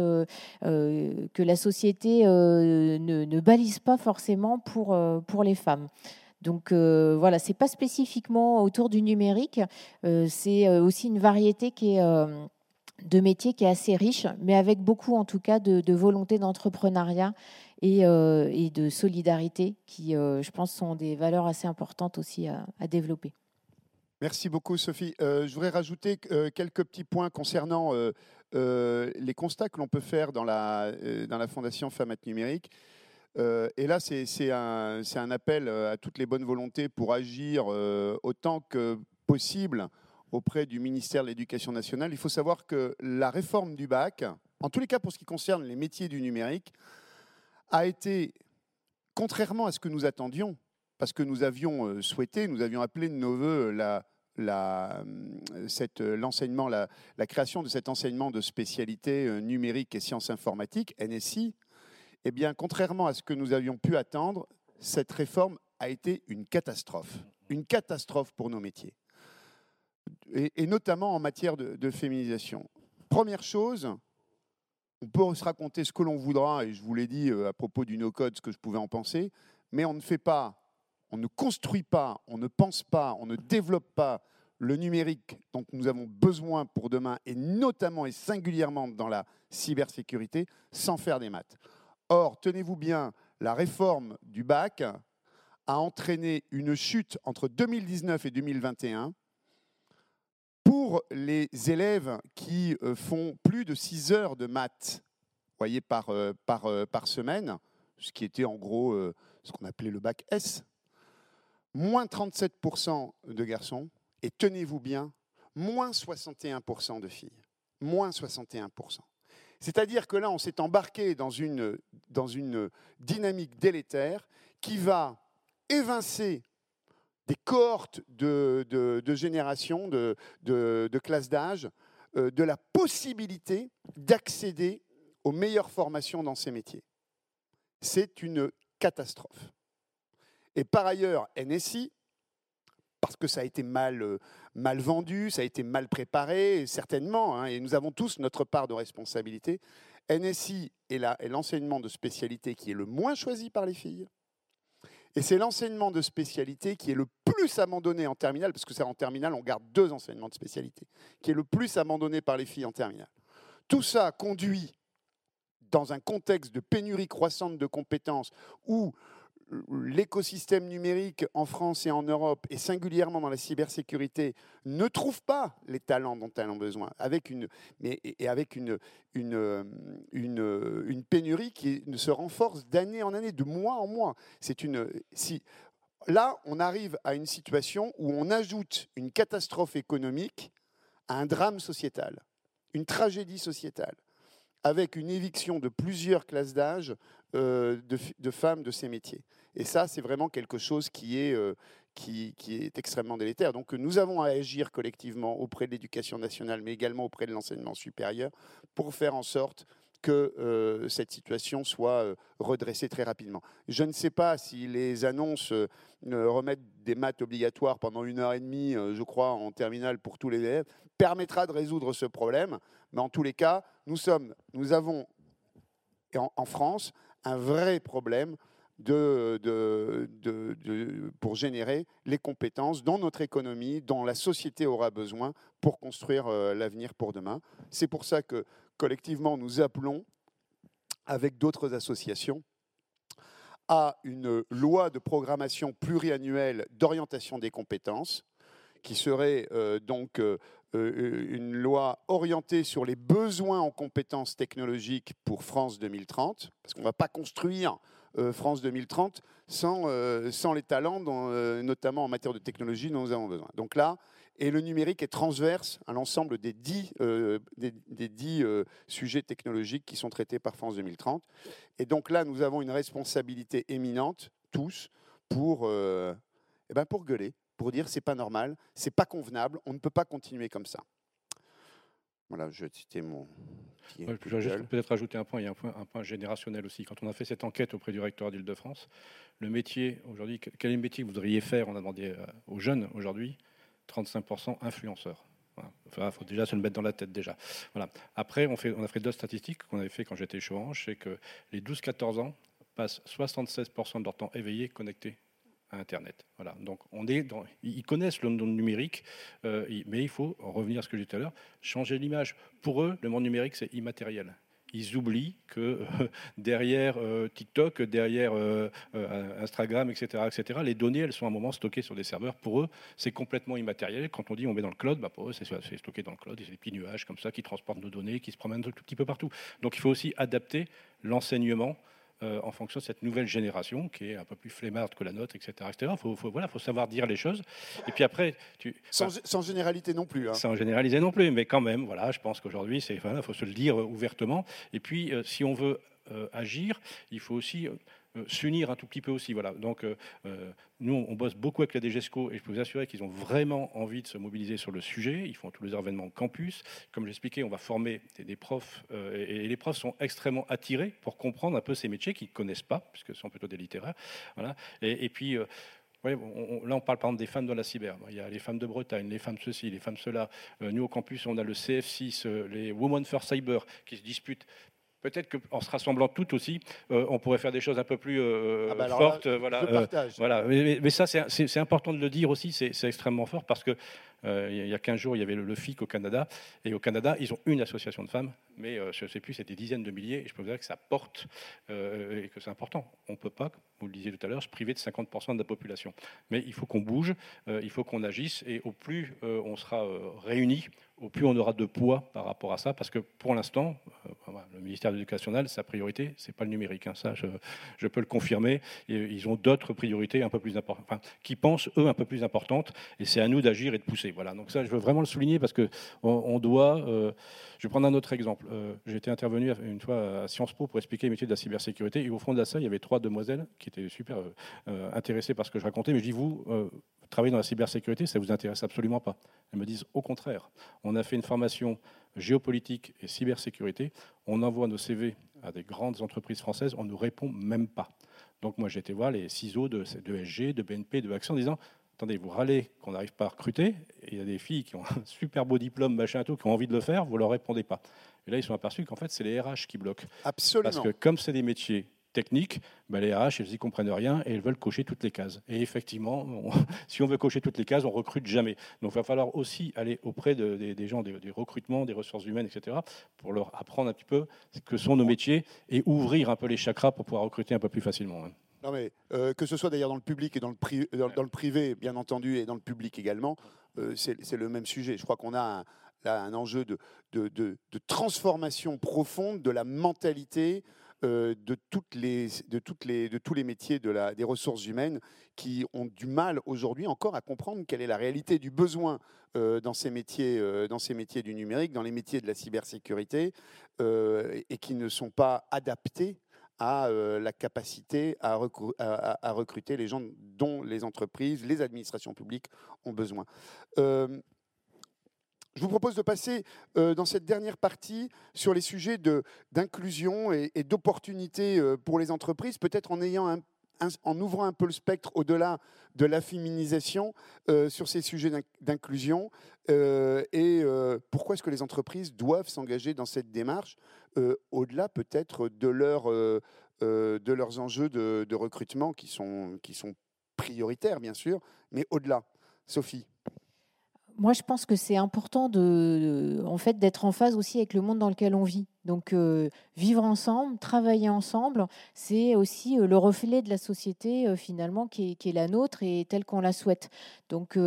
que la société ne, balise pas forcément pour, pour les femmes. Donc voilà, c'est pas spécifiquement autour du numérique, c'est aussi une variété qui est de métiers qui est assez riche, mais avec beaucoup en tout cas de, volonté d'entrepreneuriat euh, et, de solidarité qui, euh, je pense, sont des valeurs assez importantes aussi à, développer. Merci beaucoup, Sophie. Euh, je voudrais rajouter quelques petits points concernant les constats que l'on peut faire dans la, dans la Fondation Femmes Numérique. Et là, c'est un, appel à toutes les bonnes volontés pour agir autant que possible auprès du ministère de l'Éducation nationale. Il faut savoir que la réforme du bac, en tous les cas pour ce qui concerne les métiers du numérique, a été, contrairement à ce que nous attendions, parce que nous avions euh, souhaité, nous avions appelé de nos voeux euh, euh, la, création de cet enseignement de spécialité numérique et sciences informatiques, NSI, eh bien, contrairement à ce que nous avions pu attendre, cette réforme a été une catastrophe. Une catastrophe pour nos métiers et, notamment en matière de, féminisation. Première chose, on peut se raconter ce que l'on voudra, et je vous l'ai dit euh, à propos du no-code, ce que je pouvais en penser, mais on ne fait pas on ne construit pas, on ne pense pas, on ne développe pas le numérique dont nous avons besoin pour demain, et notamment et singulièrement dans la cybersécurité, sans faire des maths. Or, tenez-vous bien, la réforme du bac a entraîné une chute entre 2019 et 2021 pour les élèves qui euh, font plus de 6 heures de maths voyez, par, euh, euh, par semaine, ce qui était en gros ce qu'on appelait le bac S, moins 37% de garçons, et tenez-vous bien, moins 61% de filles. Moins 61%. C'est-à-dire que là, on s'est embarqué dans une, dynamique délétère qui va évincer des cohortes de, de, générations, de, de classes d'âge, euh, de la possibilité d'accéder aux meilleures formations dans ces métiers. C'est une catastrophe. Et par ailleurs, NSI, parce que ça a été mal, euh, mal vendu, ça a été mal préparé, certainement, hein, et nous avons tous notre part de responsabilité. NSI est l'enseignement de spécialité qui est le moins choisi par les filles. Et c'est l'enseignement de spécialité qui est le plus abandonné en terminale, parce que c'est en terminale, on garde deux enseignements de spécialité, qui est le plus abandonné par les filles en terminale. Tout ça conduit dans un contexte de pénurie croissante de compétences où l'écosystème numérique en France et en Europe, et singulièrement dans la cybersécurité, ne trouve pas les talents dont elle a besoin, avec une, et avec une, une, une, une pénurie qui se renforce d'année en année, de mois en mois. C'est une, si, là, on arrive à une situation où on ajoute une catastrophe économique à un drame sociétal, une tragédie sociétale avec une éviction de plusieurs classes d'âge euh, de, femmes de ces métiers. Et ça, c'est vraiment quelque chose qui est, euh, qui, est extrêmement délétère. Donc nous avons à agir collectivement auprès de l'éducation nationale, mais également auprès de l'enseignement supérieur, pour faire en sorte que euh, cette situation soit redressée très rapidement. Je ne sais pas si les annonces remettent des maths obligatoires pendant une heure et demie, je crois, en terminale pour tous les élèves, permettra de résoudre ce problème. Mais en tous les cas, nous, sommes, nous avons en, France un vrai problème de, de, pour générer les compétences dont notre économie, dont la société aura besoin pour construire euh, l'avenir pour demain. C'est pour ça que collectivement, nous appelons, avec d'autres associations, à une loi de programmation pluriannuelle d'orientation des compétences, qui serait euh, donc euh, une loi orientée sur les besoins en compétences technologiques pour France 2030, parce qu'on ne va pas construire euh, France 2030 sans, euh, sans les talents, notamment en matière de technologie dont nous avons besoin. Donc là, et le numérique est transverse à l'ensemble des dix, des, dix sujets technologiques qui sont traités par France 2030. Et donc là, nous avons une responsabilité éminente, tous, pour, eh ben pour gueuler, pour dire c'est pas normal, c'est pas convenable, on ne peut pas continuer comme ça. Voilà, je c'était mon. je vais peut-être rajouter un point, il y a un point, un point, générationnel aussi. Quand on a fait cette enquête auprès du rectorat d'Île-de-France, le métier aujourd'hui, quel est le métier que vous voudriez faire On a demandé euh, aux jeunes aujourd'hui, 35% influenceurs. Il faut déjà se le mettre dans la tête déjà. Voilà. Après, on, fait, on a fait deux statistiques qu'on avait fait quand j'étais chez Orange, c'est que les 12-14 ans passent 76% de leur temps éveillés, connectés Internet. Voilà. Donc on est ils connaissent le monde numérique, euh, mais il faut en revenir à ce que j'ai dit tout à l'heure, changer l'image. Pour eux, le monde numérique c'est immatériel. Ils oublient que euh, derrière euh, TikTok, derrière Instagram, etc., etc., les données, elles sont à un moment stockées sur des serveurs. Pour eux, c'est complètement immatériel. Quand on dit on met dans le cloud, bah pour eux, c'est stocké dans le cloud. C'est des petits nuages comme ça qui transportent nos données, qui se promènent un tout petit peu partout. Donc il faut aussi adapter l'enseignement euh, en fonction de cette nouvelle génération qui est un peu plus flemmarde que la nôtre, etc. Il faut, voilà, faut savoir dire les choses. Et puis après, tu, sans, généralité non plus. Hein. Sans généraliser non plus, mais quand même, voilà, je pense qu'aujourd'hui, il voilà, faut se le dire ouvertement. Et puis, euh, si on veut euh, agir, il faut aussi euh, s'unir un tout petit peu aussi. Voilà. Donc, euh, euh, nous, on bosse beaucoup avec la DGESCO et je peux vous assurer qu'ils ont vraiment envie de se mobiliser sur le sujet. Ils font tous les événements campus. Comme j'expliquais, on va former des, profs et, les profs sont extrêmement attirés pour comprendre un peu ces métiers qu'ils ne connaissent pas, puisque ce sont plutôt des littéraires. Voilà. Et, puis, là, on parle par exemple des femmes dans la cyber. Il y a les femmes de Bretagne, les femmes ceci, les femmes cela. nous, au campus, on a le CF6, les Women for Cyber qui se disputent peut-être qu'en se rassemblant tout aussi, on pourrait faire des choses un peu plus ah bah fortes. voilà, voilà. Mais, ça, c'est important de le dire aussi, c'est extrêmement fort parce que euh, il y a 15 jours, il y avait le, FIC au Canada. Et au Canada, ils ont une association de femmes, mais euh, je ne sais plus, c'est des dizaines de milliers. Et je peux vous dire que ça porte euh, et que c'est important. On ne peut pas, vous le disiez tout à l'heure, se priver de 50% de la population. Mais il faut qu'on bouge, il faut qu'on agisse. Et au plus on sera réunis, au plus on aura de poids par rapport à ça, parce que pour l'instant, le ministère de l'Éducation nationale, sa priorité, c'est pas le numérique. Hein. ça, je, peux le confirmer. ils ont d'autres priorités un peu plus importantes, qui pensent eux un peu plus importantes, et c'est à nous d'agir et de pousser. Voilà, donc ça, je veux vraiment le souligner parce que on, doit. Euh, je vais prendre un autre exemple. Euh, été intervenu une fois à Sciences Po pour expliquer les métiers de la cybersécurité. Et au fond de la salle, il y avait trois demoiselles qui étaient super euh, intéressées par ce que je racontais. Mais je dis, vous, travaillez dans la cybersécurité, ça vous intéresse absolument pas. Elles me disent, au contraire, on a fait une formation géopolitique et cybersécurité. On envoie nos CV à des grandes entreprises françaises, on ne nous répond même pas. Donc moi, j'ai été voir les ciseaux de, de SG, de BNP, de Action en disant attendez, vous râlez qu'on n'arrive pas à recruter, et il y a des filles qui ont un super beau diplôme, machin, tout, qui ont envie de le faire, vous ne leur répondez pas. Et là, ils sont aperçus qu'en fait, c'est les RH qui bloquent. Absolument. Parce que comme c'est des métiers techniques, ben les RH, ils n'y comprennent rien et ils veulent cocher toutes les cases. Et effectivement, si on veut cocher toutes les cases, on recrute jamais. Donc il va falloir aussi aller auprès des gens des, recrutements, des ressources humaines, etc., pour leur apprendre un petit peu ce que sont nos métiers et ouvrir un peu les chakras pour pouvoir recruter un peu plus facilement. Hein. Non mais euh, que ce soit d'ailleurs dans le public et dans le, le privé, bien entendu, et dans le public également, euh, c'est le même sujet. Je crois qu'on a un, là un enjeu de, transformation profonde de la mentalité euh, de, les, de, les, de tous les métiers de la, des ressources humaines qui ont du mal aujourd'hui encore à comprendre quelle est la réalité du besoin dans, ces métiers, dans ces métiers du numérique, dans les métiers de la cybersécurité, et qui ne sont pas adaptés à euh, la capacité à, recruter les gens dont les entreprises, les administrations publiques ont besoin. Euh, je vous propose de passer euh, dans cette dernière partie sur les sujets d'inclusion et, et d'opportunité pour les entreprises, peut-être en ouvrant un peu le spectre au-delà de la féminisation euh, sur ces sujets d'inclusion euh, et euh, pourquoi est-ce que les entreprises doivent s'engager dans cette démarche au-delà peut-être de, leur, de leurs enjeux de, recrutement qui qui sont prioritaires bien sûr, mais au-delà? Sophie moi, je pense que c'est important de, en fait, d'être en phase aussi avec le monde dans lequel on vit. Donc, vivre ensemble, travailler ensemble, c'est aussi le reflet de la société finalement qui est, la nôtre et telle qu'on la souhaite. Donc,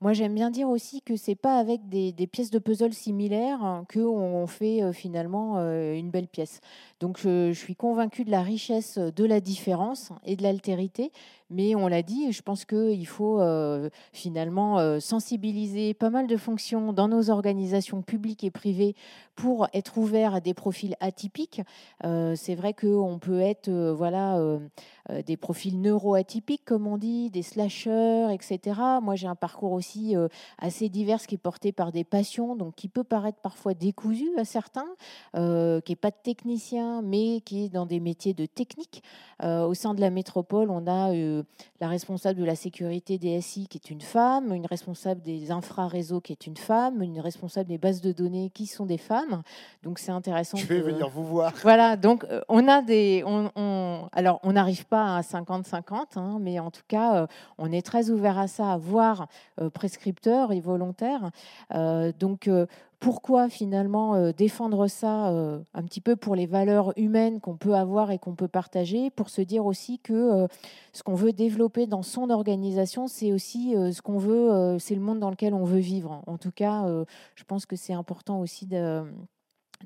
moi, j'aime bien dire aussi que c'est pas avec des, pièces de puzzle similaires hein, qu'on fait finalement une belle pièce. Donc, je, je, suis convaincue de la richesse de la différence et de l'altérité. Mais on l'a dit, je pense qu'il faut finalement sensibiliser pas mal de fonctions dans nos organisations publiques et privées pour être ouvert à des profils atypiques. Euh, c'est vrai qu'on peut être euh, voilà, euh, des profils neuroatypiques, comme on dit, des slashers, etc. Moi, j'ai un parcours aussi assez divers qui est porté par des passions, donc qui peut paraître parfois décousu à certains, qui n'est pas de technicien, mais qui est dans des métiers de technique. au sein de la métropole, on a la responsable de la sécurité DSI qui est une femme, une responsable des infraréseaux qui est une femme, une responsable des bases de données qui sont des femmes. Donc c'est intéressant. Je vais venir vous voir. Voilà, donc euh, on a des. On, alors on n'arrive pas à 50-50, hein, mais en tout cas, euh, on est très ouvert à ça, voire euh, prescripteur et volontaire. donc pourquoi finalement défendre ça un petit peu pour les valeurs humaines qu'on peut avoir et qu'on peut partager, pour se dire aussi que ce qu'on veut développer dans son organisation, c'est aussi ce qu'on veut, c'est le monde dans lequel on veut vivre. En tout cas, je pense que c'est important aussi de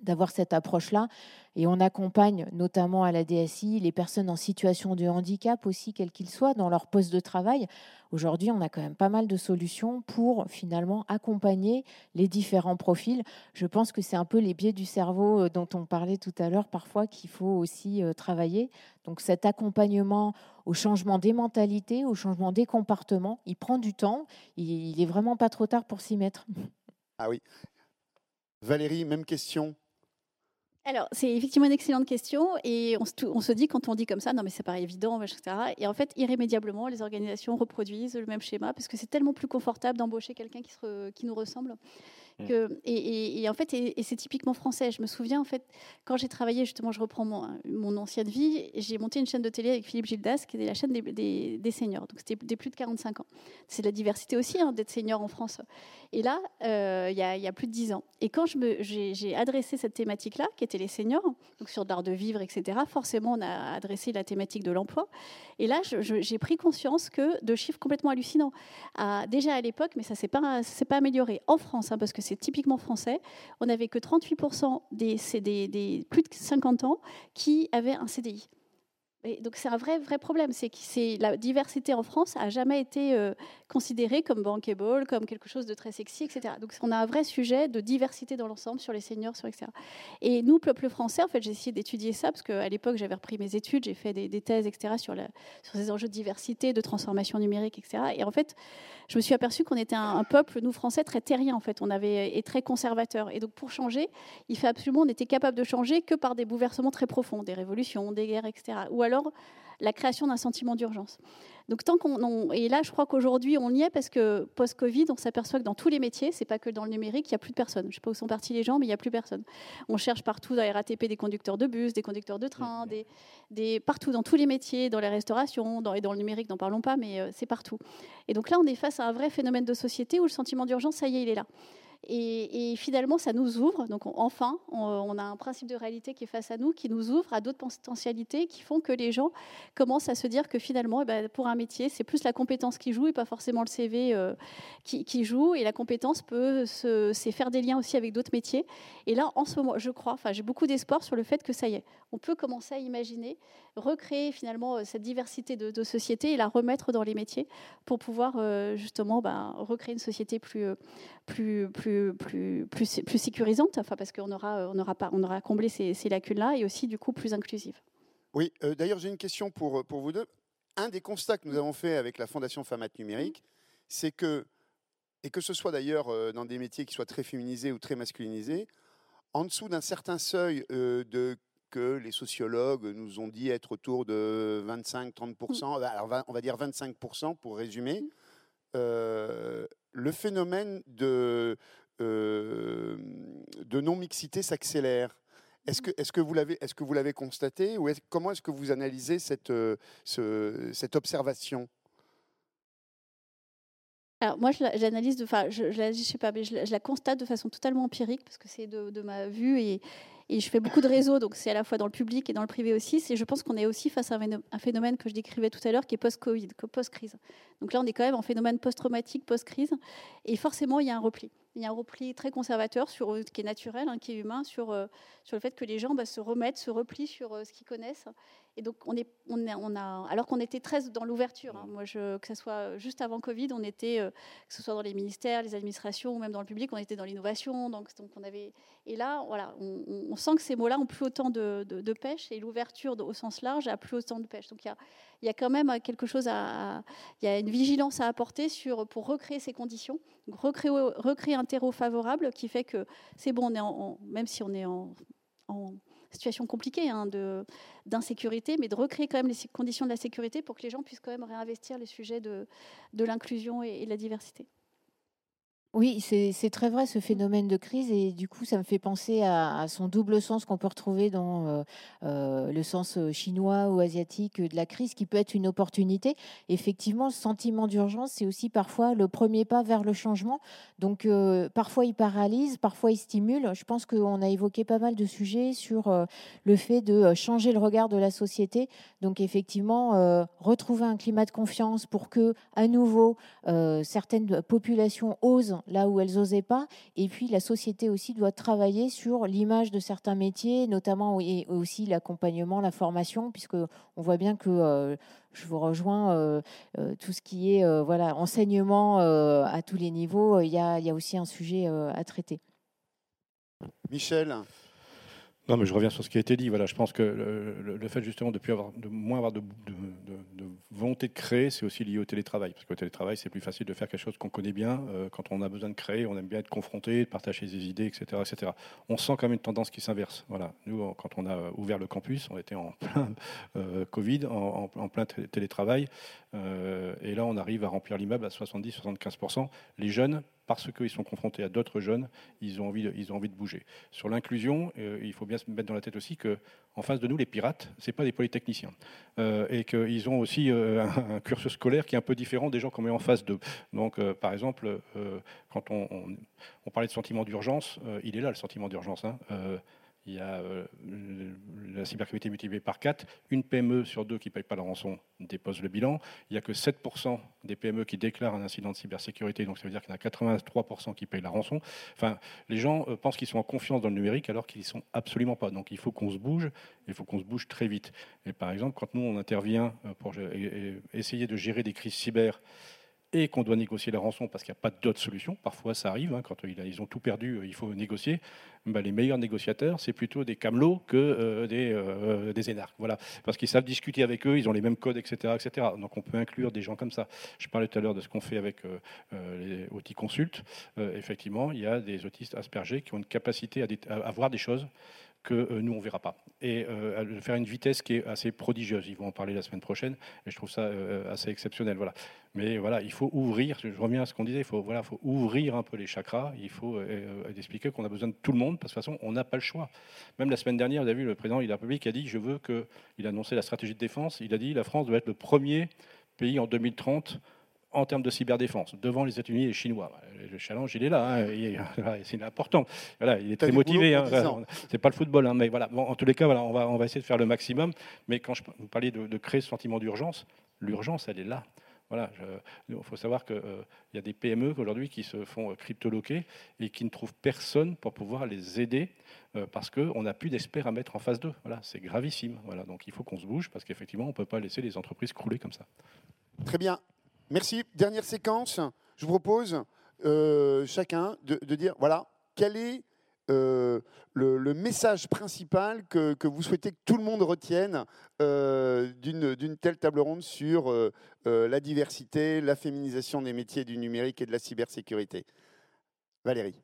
d'avoir cette approche-là. Et on accompagne notamment à la DSI les personnes en situation de handicap aussi, quel qu'il soit, dans leur poste de travail. Aujourd'hui, on a quand même pas mal de solutions pour finalement accompagner les différents profils. Je pense que c'est un peu les biais du cerveau euh, dont on parlait tout à l'heure parfois qu'il faut aussi euh, travailler. Donc cet accompagnement au changement des mentalités, au changement des comportements, il prend du temps. Il est vraiment pas trop tard pour s'y mettre. Ah oui. Valérie, même question? Alors, c'est effectivement une excellente question et on se, dit quand on dit comme ça, non mais c'est pas évident, etc. Et en fait, irrémédiablement, les organisations reproduisent le même schéma parce que c'est tellement plus confortable d'embaucher quelqu'un qui, nous ressemble Mm. et, en fait, c'est typiquement français. Je me souviens, en fait, quand j'ai travaillé, justement, je reprends mon, ancienne vie, j'ai monté une chaîne de télé avec Philippe Gildas, qui est la chaîne des, seniors. Donc, c'était des plus de 45 ans. C'est la diversité aussi, hein, d'être senior en France. Et là, euh, il y, a plus de 10 ans. Et quand j'ai adressé cette thématique-là, qui était les seniors, donc sur l'art de vivre, etc., forcément, on a adressé la thématique de l'emploi. Et là, j'ai pris conscience que de chiffres complètement hallucinants. déjà à l'époque, mais ça ne s'est pas, pas amélioré. En France, hein, parce que c'est typiquement français. On n'avait que 38% des, plus de 50 ans qui avaient un CDI donc c'est un vrai, vrai problème. C'est que la diversité en France a jamais été euh, considérée comme bankable, comme quelque chose de très sexy, etc. Donc on a un vrai sujet de diversité dans l'ensemble sur les seniors, etc. Et nous, peuple français, en fait, j'ai essayé d'étudier ça parce qu'à l'époque j'avais repris mes études, j'ai fait des, thèses, etc. sur, sur ces enjeux de diversité, de transformation numérique, etc. Et en fait, je me suis aperçue qu'on était un, peuple, nous Français, très terrien en fait. On avait et très conservateur. Et donc pour changer, il fait absolument, on était capable de changer que par des bouleversements très profonds, des révolutions, des guerres, etc. Ou alors la création d'un sentiment d'urgence. Donc tant qu'on et là je crois qu'aujourd'hui on y est parce que post-Covid on s'aperçoit que dans tous les métiers, c'est pas que dans le numérique, il y a plus de personnes. Je sais pas où sont partis les gens, mais il y a plus personne. On cherche partout dans la RATP des conducteurs de bus, des conducteurs de train, des, des partout dans tous les métiers, dans les restaurations, dans, et dans le numérique, n'en parlons pas, mais euh, c'est partout. Et donc là on est face à un vrai phénomène de société où le sentiment d'urgence, ça y est, il est là. Et, finalement, ça nous ouvre. Donc, enfin, on, a un principe de réalité qui est face à nous, qui nous ouvre à d'autres potentialités, qui font que les gens commencent à se dire que finalement, eh ben, pour un métier, c'est plus la compétence qui joue et pas forcément le CV euh, qui, joue. Et la compétence peut c'est faire des liens aussi avec d'autres métiers. Et là, en ce moment, je crois, enfin, j'ai beaucoup d'espoir sur le fait que ça y est, on peut commencer à imaginer recréer finalement euh, cette diversité de, sociétés et la remettre dans les métiers pour pouvoir euh, justement ben, recréer une société plus, plus, plus plus, plus, plus, sécurisante, enfin, parce qu'on aura, on aura, pas, on aura comblé ces, lacunes-là, et aussi du coup plus inclusive. Oui, euh, d'ailleurs j'ai une question pour, pour vous deux. Un des constats que nous avons fait avec la Fondation Famat Numérique, c'est que, et que ce soit d'ailleurs euh, dans des métiers qui soient très féminisés ou très masculinisés, en dessous d'un certain seuil euh, de que les sociologues nous ont dit être autour de 25-30%, alors on va dire 25% pour résumer, le phénomène de, non-mixité s'accélère. Est-ce que, est vous l'avez, l'avez constaté ou comment est-ce que vous analysez cette, observation? Alors moi, je l'analyse, enfin, je, je, je, sais pas, mais je, la constate de façon totalement empirique parce que c'est de, de, ma vue et, et, je fais beaucoup de réseaux, donc c'est à la fois dans le public et dans le privé aussi. Et je pense qu'on est aussi face à un phénomène que je décrivais tout à l'heure, qui est post-Covid, post-crise. Donc là, on est quand même en phénomène post-traumatique, post-crise, et forcément, il y a un repli il y a un repli très conservateur sur euh, qui est naturel, hein, qui est humain, sur, euh, sur le fait que les gens bah, se remettent, se replient sur euh, ce qu'ils connaissent. Et donc, on est, on, on a, alors qu'on était très dans l'ouverture. Hein. moi, je, que ce soit juste avant Covid, on était, que ce soit dans les ministères, les administrations ou même dans le public, on était dans l'innovation. Donc, donc, on avait. Et là, voilà, on, sent que ces mots-là ont plus autant de, de, pêche et l'ouverture au sens large a plus autant de pêche. Donc, il y a, il y a quand même quelque chose à, il y a une vigilance à apporter sur pour recréer ces conditions, recréer, recréer un terreau favorable qui fait que c'est bon, on est en, même si on est en, situation compliquée hein, d'insécurité, mais de recréer quand même les conditions de la sécurité pour que les gens puissent quand même réinvestir les sujets de, l'inclusion et, et de la diversité. Oui, c'est très vrai ce phénomène de crise et du coup ça me fait penser à, son double sens qu'on peut retrouver dans euh, euh, le sens euh, chinois ou asiatique de la crise qui peut être une opportunité. Effectivement, le sentiment d'urgence, c'est aussi parfois le premier pas vers le changement. Donc parfois il paralyse, parfois il stimule. Je pense qu'on a évoqué pas mal de sujets sur le fait de changer le regard de la société. Donc effectivement, retrouver un climat de confiance pour que à nouveau certaines populations osent là où elles n'osaient pas. Et puis la société aussi doit travailler sur l'image de certains métiers, notamment et aussi l'accompagnement, la formation, puisque on voit bien que euh, je vous rejoins, euh, euh, tout ce qui est voilà enseignement à tous les niveaux, il y a, y a aussi un sujet à traiter. Michel non, mais je reviens sur ce qui a été dit. Voilà, je pense que le, fait justement de, plus avoir, de moins avoir de, volonté de créer, c'est aussi lié au télétravail. Parce qu'au télétravail, c'est plus facile de faire quelque chose qu'on connaît bien. Euh, quand on a besoin de créer, on aime bien être confronté, de partager des idées, etc., etc. On sent quand même une tendance qui s'inverse. Voilà. Nous, quand on a ouvert le campus, on était en plein euh, Covid, en, plein télétravail. Euh, et là, on arrive à remplir l'immeuble à 70-75%. Les jeunes parce qu'ils sont confrontés à d'autres jeunes, ils ont envie de, ils ont envie de bouger. Sur l'inclusion, euh, il faut bien se mettre dans la tête aussi que en face de nous, les pirates, c'est pas des polytechniciens, euh, et qu'ils ont aussi euh, un, cursus scolaire qui est un peu différent des gens qu'on met en face d'eux. Donc, par exemple, quand on, on, parlait de sentiment d'urgence, il est là le sentiment d'urgence. Hein il y a euh, la cybercriminalité multipliée par 4. Une PME sur deux qui ne paye pas la rançon dépose le bilan. Il n'y a que 7% des PME qui déclarent un incident de cybersécurité, donc ça veut dire qu'il y en a 83% qui payent la rançon. Enfin, les gens euh, pensent qu'ils sont en confiance dans le numérique alors qu'ils ne sont absolument pas. Donc il faut qu'on se bouge, il faut qu'on se bouge très vite. Et par exemple, quand nous, on intervient euh, pour essayer de gérer des crises cyber, et qu'on doit négocier la rançon parce qu'il n'y a pas d'autre solution. Parfois, ça arrive, hein, quand ils ont tout perdu, euh, il faut négocier. Ben, les meilleurs négociateurs, c'est plutôt des camelots que euh, des, euh, des énarques. Voilà. Parce qu'ils savent discuter avec eux, ils ont les mêmes codes, etc., etc. Donc on peut inclure des gens comme ça. Je parlais tout à l'heure de ce qu'on fait avec les outils consultes. effectivement, il y a des autistes aspergés qui ont une capacité à voir des choses que euh, nous, on ne verra pas. Et euh, faire une vitesse qui est assez prodigieuse. Ils vont en parler la semaine prochaine, et je trouve ça euh, assez exceptionnel. Voilà. Mais voilà, il faut ouvrir, je reviens à ce qu'on disait, il faut, voilà, faut ouvrir un peu les chakras, il faut expliquer qu'on a besoin de tout le monde, parce que de toute façon, on n'a pas le choix. Même la semaine dernière, vous avez vu, le président de la République a dit, je veux que, il a annoncé la stratégie de défense, il a dit, la France doit être le premier pays en 2030 en termes de cyberdéfense, devant les États-Unis et les Chinois. Le challenge, il est là, hein, c'est important. Voilà, il est très motivé. Hein, c'est pas le football, hein, mais voilà. en tous les cas, voilà, on va, on va essayer de faire le maximum. Mais quand je, vous parlez de, créer ce sentiment d'urgence, l'urgence, elle est là. Voilà, il faut savoir qu'il euh, y a des PME aujourd'hui qui se font cryptoloquer et qui ne trouvent personne pour pouvoir les aider euh, parce qu'on n'a plus d'experts à mettre en face d'eux. Voilà, c'est gravissime. Voilà, donc il faut qu'on se bouge parce qu'effectivement, on ne peut pas laisser les entreprises crouler comme ça. Très bien. Merci. Dernière séquence. Je vous propose euh, chacun de, dire, voilà, quel est euh, le, message principal que, vous souhaitez que tout le monde retienne euh, d'une telle table ronde sur la diversité, la féminisation des métiers du numérique et de la cybersécurité. Valérie.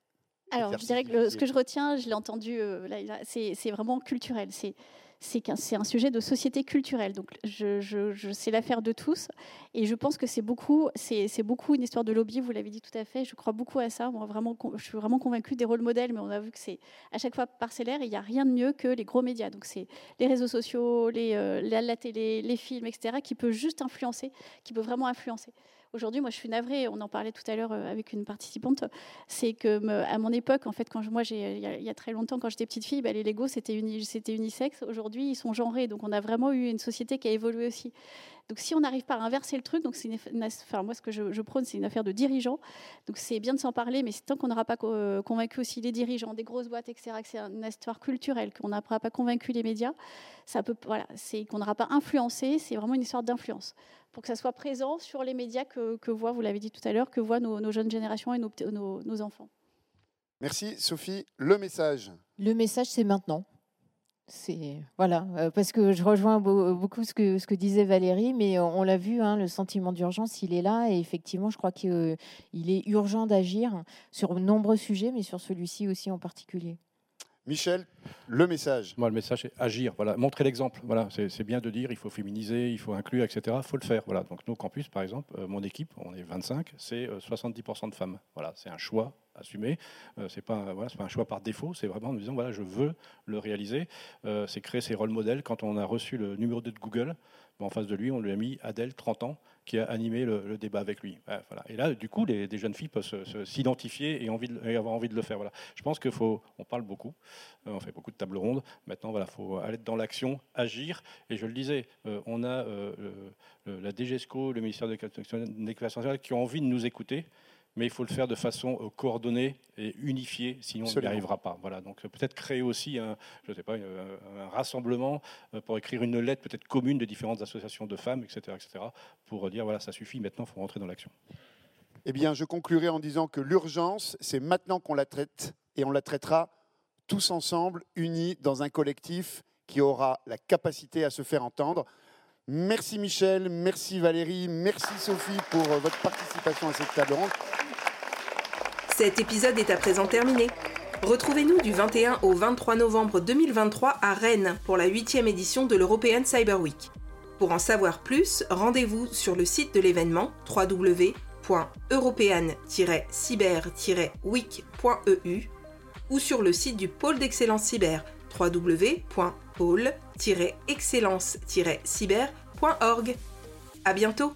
Alors, je dirais que ce que je retiens, je l'ai entendu, c'est vraiment culturel. C'est c'est un sujet de société culturelle. Donc, je, c'est l'affaire de tous. Et je pense que c'est beaucoup, beaucoup une histoire de lobby, vous l'avez dit tout à fait. Je crois beaucoup à ça. Je suis vraiment convaincue des rôles modèles, mais on a vu que c'est à chaque fois parcellaire il n'y a rien de mieux que les gros médias. Donc, c'est les réseaux sociaux, les, euh, la, télé, les films, etc., qui peuvent juste influencer, qui peuvent vraiment influencer. Aujourd'hui, moi, je suis navrée. On en parlait tout à l'heure euh, avec une participante. C'est que à mon époque, en fait, quand moi, il y, a très longtemps, quand j'étais petite fille, bah, les Lego c'était uni, unisexe. Aujourd'hui, ils sont genrés. Donc, on a vraiment eu une société qui a évolué aussi. Donc, si on n'arrive pas à inverser le truc, donc enfin, moi, ce que je, prône, c'est une affaire de dirigeants. Donc, c'est bien de s'en parler, mais tant qu'on n'aura pas euh, convaincu aussi les dirigeants des grosses boîtes, etc., que c'est une histoire culturelle, qu'on n'aura pas convaincu les médias, ça peut, voilà, c'est qu'on n'aura pas influencé. C'est vraiment une histoire d'influence pour que ça soit présent sur les médias que, que voient, vous l'avez dit tout à l'heure, que voient nos, jeunes générations et nos, nos, enfants. Merci Sophie. Le message Le message, c'est maintenant. C'est voilà, euh, parce que je rejoins beaucoup ce que, ce que disait Valérie, mais on, l'a vu, hein, le sentiment d'urgence, il est là, et effectivement, je crois qu'il euh, est urgent d'agir sur de nombreux sujets, mais sur celui-ci aussi en particulier. Michel, le message. Moi, le message, c'est agir. Voilà, montrer l'exemple. Voilà, c'est bien de dire, il faut féminiser, il faut inclure, etc. Il faut le faire. Voilà. Donc, nos campus, par exemple, euh, mon équipe, on est 25, c'est 70% euh, de femmes. Voilà, c'est un choix assumé. Euh, c'est pas, un choix par défaut. C'est vraiment en disant, voilà, je veux le réaliser. c'est créer ces rôles modèles. Quand on a reçu le numéro 2 de Google, en face de lui, on lui a mis Adèle, 30 ans, qui a animé le, débat avec lui. Et là, du coup, des jeunes filles peuvent s'identifier et, avoir envie de le faire. Voilà. Je pense qu'il faut, on parle beaucoup, euh, on fait beaucoup de tables rondes. Maintenant, voilà, faut aller dans l'action, agir. Et je le disais, euh, on a euh, la DGESCO, le ministère de l'Éducation nationale, qui ont envie de nous écouter mais il faut le faire de façon euh, coordonnée et unifiée, sinon on n'y arrivera pas. Voilà, donc euh, peut-être créer aussi un, je sais pas, un, rassemblement euh, pour écrire une lettre peut-être commune de différentes associations de femmes, etc., etc., pour dire voilà, ça suffit, maintenant il faut rentrer dans l'action. Eh bien, je conclurai en disant que l'urgence, c'est maintenant qu'on la traite et on la traitera tous ensemble, unis dans un collectif qui aura la capacité à se faire entendre. Merci Michel, merci Valérie, merci Sophie pour votre participation à cette table ronde. Cet épisode est à présent terminé. Retrouvez-nous du 21 au 23 novembre 2023 à Rennes pour la 8e édition de l'European Cyber Week. Pour en savoir plus, rendez-vous sur le site de l'événement www.european-cyber-week.eu ou sur le site du pôle d'excellence cyber www.pôle-excellence-cyber.org. À bientôt!